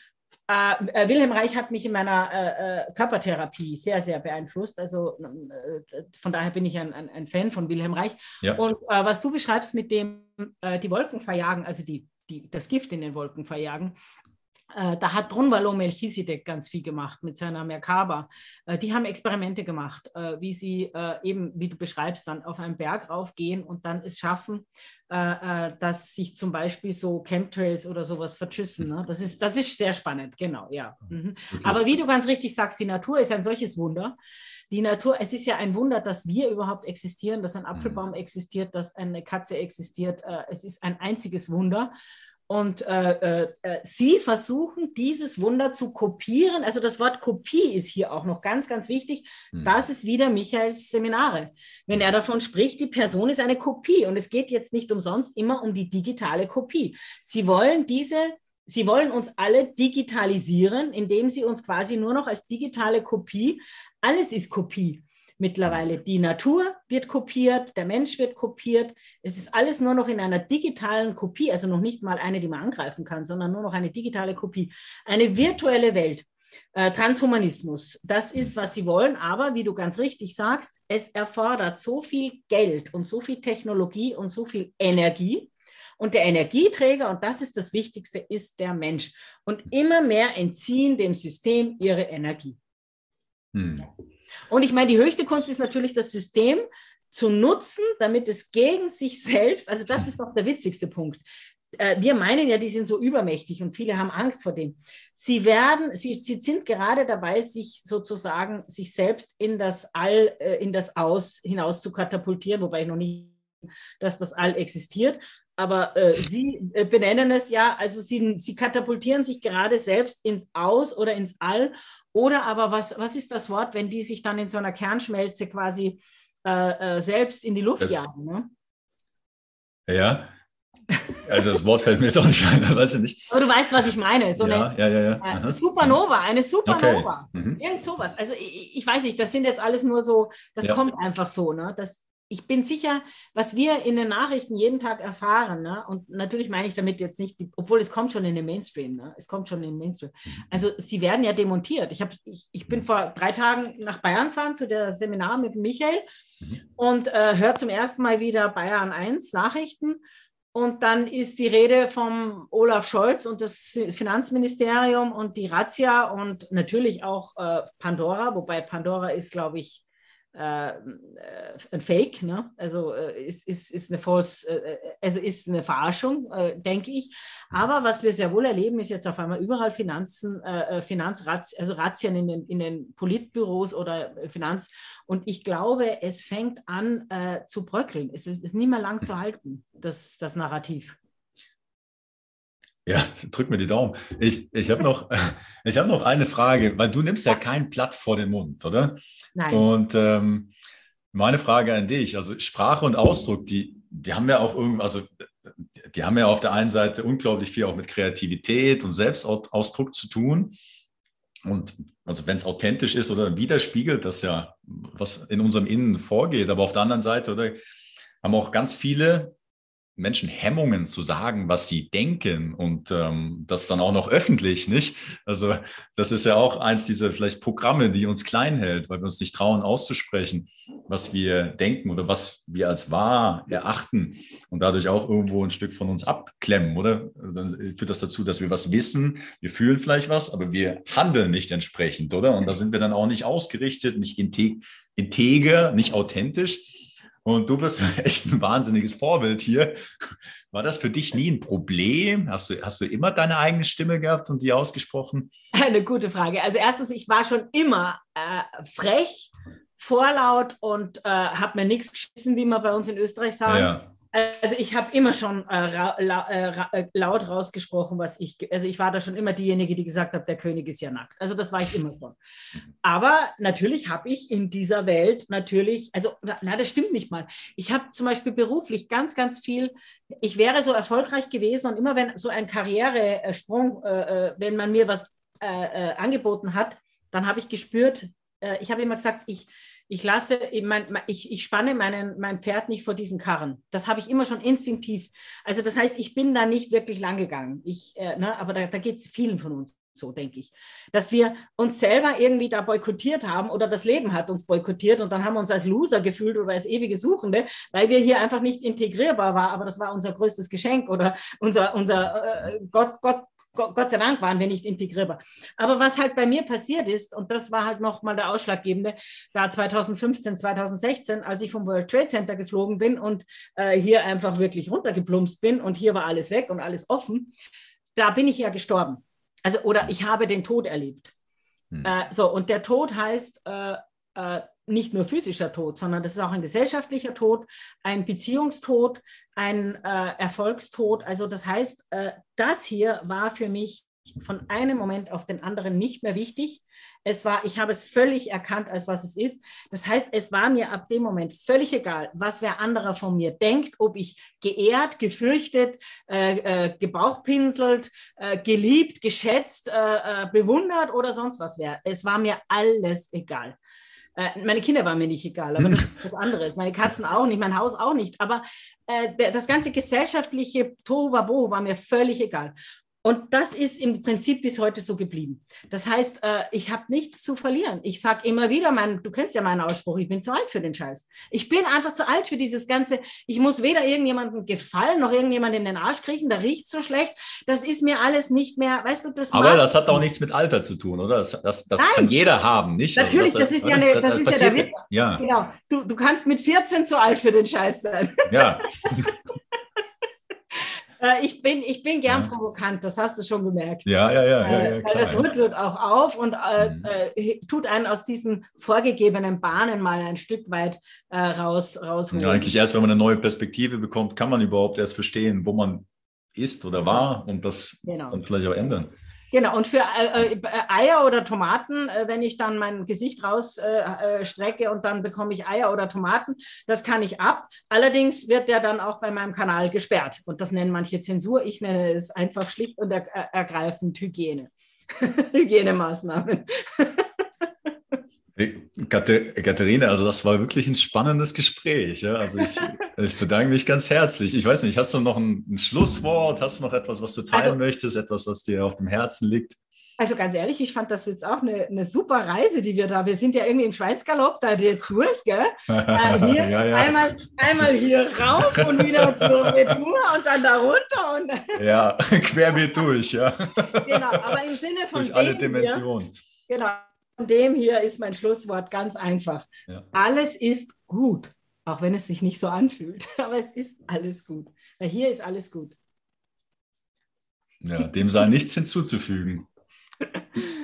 äh, äh, Wilhelm Reich hat mich in meiner äh, äh Körpertherapie sehr, sehr beeinflusst. Also äh, von daher bin ich ein, ein, ein, Fan von Wilhelm Reich. Und was du beschreibst mit dem, die Wolken verjagen, also die, die, das Gift in den Wolken verjagen, äh, da hat Drunvalo Melchisedek ganz viel gemacht mit seiner Merkaba. Äh, die haben Experimente gemacht, äh, wie sie eben, wie du beschreibst, dann auf einen Berg raufgehen und dann es schaffen, dass sich zum Beispiel so Chemtrails oder sowas verschüssen. Ne? Das, ist, das ist sehr spannend, genau, ja. Mhm. Aber wie du ganz richtig sagst, die Natur ist ein solches Wunder. Die Natur, es ist ja ein Wunder, dass wir überhaupt existieren, dass ein Apfelbaum mhm. existiert, dass eine Katze existiert. Es ist ein einziges Wunder. Und äh, äh, äh, sie versuchen, dieses Wunder zu kopieren. Also das Wort Kopie ist hier auch noch ganz, ganz wichtig. Mhm. Das ist wieder Michaels Seminare. Wenn er davon spricht, die Person ist eine Kopie. Und es geht jetzt nicht umsonst immer um die digitale Kopie. Sie wollen diese, sie wollen uns alle digitalisieren, indem sie uns quasi nur noch als digitale Kopie, alles ist Kopie mittlerweile. Die Natur wird kopiert, der Mensch wird kopiert. Es ist alles nur noch in einer digitalen Kopie, also noch nicht mal eine, die man angreifen kann, sondern nur noch eine digitale Kopie. Eine virtuelle Welt. Äh, Transhumanismus, das ist, was sie wollen, aber wie du ganz richtig sagst, es erfordert so viel Geld und so viel Technologie und so viel Energie, und der Energieträger, und das ist das Wichtigste, ist der Mensch. Und immer mehr entziehen dem System ihre Energie. Hm. Und ich meine, die höchste Kunst ist natürlich das System zu nutzen, damit es gegen sich selbst, also das ist doch der witzigste Punkt. Äh, wir meinen ja, die sind so übermächtig und viele haben Angst vor dem. Sie werden, sie, sie sind gerade dabei, sich sozusagen sich selbst in das All, äh, in das Aus hinaus zu katapultieren, wobei ich noch nicht dass das All existiert, aber äh, Sie äh, benennen es ja, also Sie, Sie katapultieren sich gerade selbst ins Aus oder ins All. Oder aber was, was ist das Wort, wenn die sich dann in so einer Kernschmelze quasi äh, äh selbst in die Luft jagen? Ne? Ja, also das Wort fällt mir jetzt auch nicht ein, weiß ich nicht. Aber du weißt, was ich meine. So ja, eine ja, ja, ja. Supernova, eine Supernova. Okay. Mhm. Irgend sowas. Also ich, ich, weiß nicht, das sind jetzt alles nur so, das kommt einfach so. Ne? Das, ich bin sicher, was wir in den Nachrichten jeden Tag erfahren, ne? und natürlich meine ich damit jetzt nicht, obwohl es kommt schon in den Mainstream, ne? es kommt schon in den Mainstream. Mhm. Also sie werden ja demontiert. Ich, hab, ich, ich bin vor drei Tagen nach Bayern gefahren zu der Seminar mit Michael mhm. und äh, höre zum ersten Mal wieder Bayern 1 Nachrichten Und dann ist die Rede vom Olaf Scholz und das Finanzministerium und die Razzia und natürlich auch äh, Pandora, wobei Pandora ist, glaube ich, ein Fake, ne? also äh, ist, ist, ist eine false, äh, also ist eine Verarschung, äh, denke ich. Aber was wir sehr wohl erleben, ist jetzt auf einmal überall Finanzen, äh, Finanzrazzien, also Razzien in den, in den Politbüros oder Finanz. Und ich glaube, es fängt an zu bröckeln. Es ist, ist nicht mehr lang zu halten, das, das Narrativ. Ja, drück mir die Daumen. Ich, ich habe noch, hab noch eine Frage, weil du nimmst ja kein Blatt vor den Mund, oder? Nein. Und ähm, meine Frage an dich, also Sprache und Ausdruck, die, die haben ja auch irgendwie, also die haben ja auf der einen Seite unglaublich viel auch mit Kreativität und Selbstausdruck zu tun. Und also wenn es authentisch ist oder widerspiegelt das ja, was in unserem Innen vorgeht. Aber auf der anderen Seite, oder haben auch ganz viele Menschen Hemmungen zu sagen, was sie denken und ähm, das dann auch noch öffentlich, nicht? Also das ist ja auch eins dieser vielleicht Programme, die uns klein hält, weil wir uns nicht trauen auszusprechen, was wir denken oder was wir als wahr erachten und dadurch auch irgendwo ein Stück von uns abklemmen, oder? Dann führt das dazu, dass wir was wissen, wir fühlen vielleicht was, aber wir handeln nicht entsprechend, oder? Und da sind wir dann auch nicht ausgerichtet, nicht integer, nicht authentisch. Und du bist echt ein wahnsinniges Vorbild hier. War das für dich nie ein Problem? Hast du, hast du immer deine eigene Stimme gehabt und die ausgesprochen? Eine gute Frage. Also erstens, ich war schon immer äh, frech, vorlaut und äh, habe mir nichts geschissen, wie man bei uns in Österreich sagt. Ja. Also ich habe immer schon äh, ra, äh, äh, laut rausgesprochen, was ich, also ich war da schon immer diejenige, die gesagt hat, der König ist ja nackt. Also das war ich immer schon. Aber natürlich habe ich in dieser Welt natürlich, also na, das stimmt nicht mal. Ich habe zum Beispiel beruflich ganz, ganz viel, ich wäre so erfolgreich gewesen und immer wenn so ein Karrieresprung, äh, äh wenn man mir was angeboten hat, dann habe ich gespürt, ich habe immer gesagt, ich, ich lasse, ich, ich spanne meinen, mein Pferd nicht vor diesen Karren. Das habe ich immer schon instinktiv. Also das heißt, ich bin da nicht wirklich lang gegangen. Ich, äh, ne, aber da, da geht es vielen von uns so, denke ich. Dass wir uns selber irgendwie da boykottiert haben oder das Leben hat uns boykottiert und dann haben wir uns als Loser gefühlt oder als ewige Suchende, weil wir hier einfach nicht integrierbar waren. Aber das war unser größtes Geschenk oder unser, unser äh, Gott, Gott Gott sei Dank waren wir nicht integrierbar. Aber was halt bei mir passiert ist, und das war halt nochmal der Ausschlaggebende, da 2015, 2016, als ich vom World Trade Center geflogen bin und äh, hier einfach wirklich runtergeplumpst bin und hier war alles weg und alles offen, da bin ich ja gestorben. Also, oder ich habe den Tod erlebt. Hm. Äh, so, und der Tod heißt, äh, äh nicht nur physischer Tod, sondern das ist auch ein gesellschaftlicher Tod, ein Beziehungstod, ein äh, Erfolgstod. Also das heißt, äh, das hier war für mich von einem Moment auf den anderen nicht mehr wichtig. Es war, ich habe es völlig erkannt, als was es ist. Das heißt, es war mir ab dem Moment völlig egal, was wer anderer von mir denkt, ob ich geehrt, gefürchtet, äh, äh, gebauchpinselt, äh, geliebt, geschätzt, äh, äh, bewundert oder sonst was wäre. Es war mir alles egal. Äh, meine Kinder waren mir nicht egal, aber das ist was anderes. Meine Katzen auch nicht, mein Haus auch nicht. Aber äh, das ganze gesellschaftliche Tohuwabo war mir völlig egal. Und das ist im Prinzip bis heute so geblieben. Das heißt, äh, ich habe nichts zu verlieren. Ich sage immer wieder, mein, du kennst ja meinen Ausspruch, ich bin zu alt für den Scheiß. Ich bin einfach zu alt für dieses Ganze. Ich muss weder irgendjemandem gefallen, noch irgendjemanden in den Arsch kriechen, da riecht so schlecht. Das ist mir alles nicht mehr, weißt du, das Aber das hat auch nichts mit Alter zu tun, oder? Das, das, das kann jeder haben, nicht? Also Natürlich, also das, das, ist ja, eine, das, ist ja der Witz. Ja. Genau. Du, du kannst mit 14 zu alt für den Scheiß sein. Ja. Äh, ich, bin, ich bin gern ja. provokant, das hast du schon gemerkt. Ja, ja, ja. ja, ja klar, das rüttelt auch auf und äh, mhm. äh, tut einen aus diesen vorgegebenen Bahnen mal ein Stück weit äh, raus, rausholen. Ja, eigentlich erst, wenn man eine neue Perspektive bekommt, kann man überhaupt erst verstehen, wo man ist oder war und das genau. dann vielleicht auch ändern. Genau, und für äh, äh, Eier oder Tomaten, äh, wenn ich dann mein Gesicht rausstrecke äh, äh und dann bekomme ich Eier oder Tomaten, das kann ich ab. Allerdings wird der dann auch bei meinem Kanal gesperrt. Und das nennen manche Zensur. Ich nenne es einfach schlicht und er ergreifend Hygiene. Hygienemaßnahmen. Katharina, also das war wirklich ein spannendes Gespräch. Ja? Also ich, ich, bedanke mich ganz herzlich. Ich weiß nicht, hast du noch ein, ein Schlusswort? Hast du noch etwas, was du teilen also, möchtest? Etwas, was dir auf dem Herzen liegt? Also ganz ehrlich, ich fand das jetzt auch eine, eine super Reise, die wir da. Wir sind ja irgendwie im Schweinsgalopp da jetzt durch, gell? Äh, hier ja, ja. Einmal, einmal hier rauf und wieder zur Retour und dann da runter. Und ja, querbeet durch, ja. Genau, aber im Sinne von. Durch alle Dimensionen. Hier, genau, von dem hier ist mein Schlusswort ganz einfach. Ja. Alles ist gut, auch wenn es sich nicht so anfühlt. Aber es ist alles gut. Weil hier ist alles gut. Ja, dem sei nichts hinzuzufügen.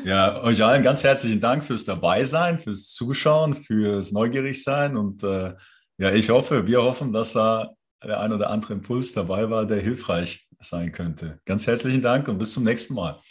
Ja, euch allen ganz herzlichen Dank fürs Dabeisein, fürs Zuschauen, fürs Neugierigsein und äh, ja, ich hoffe, wir hoffen, dass da der ein oder andere Impuls dabei war, der hilfreich sein könnte. Ganz herzlichen Dank und bis zum nächsten Mal.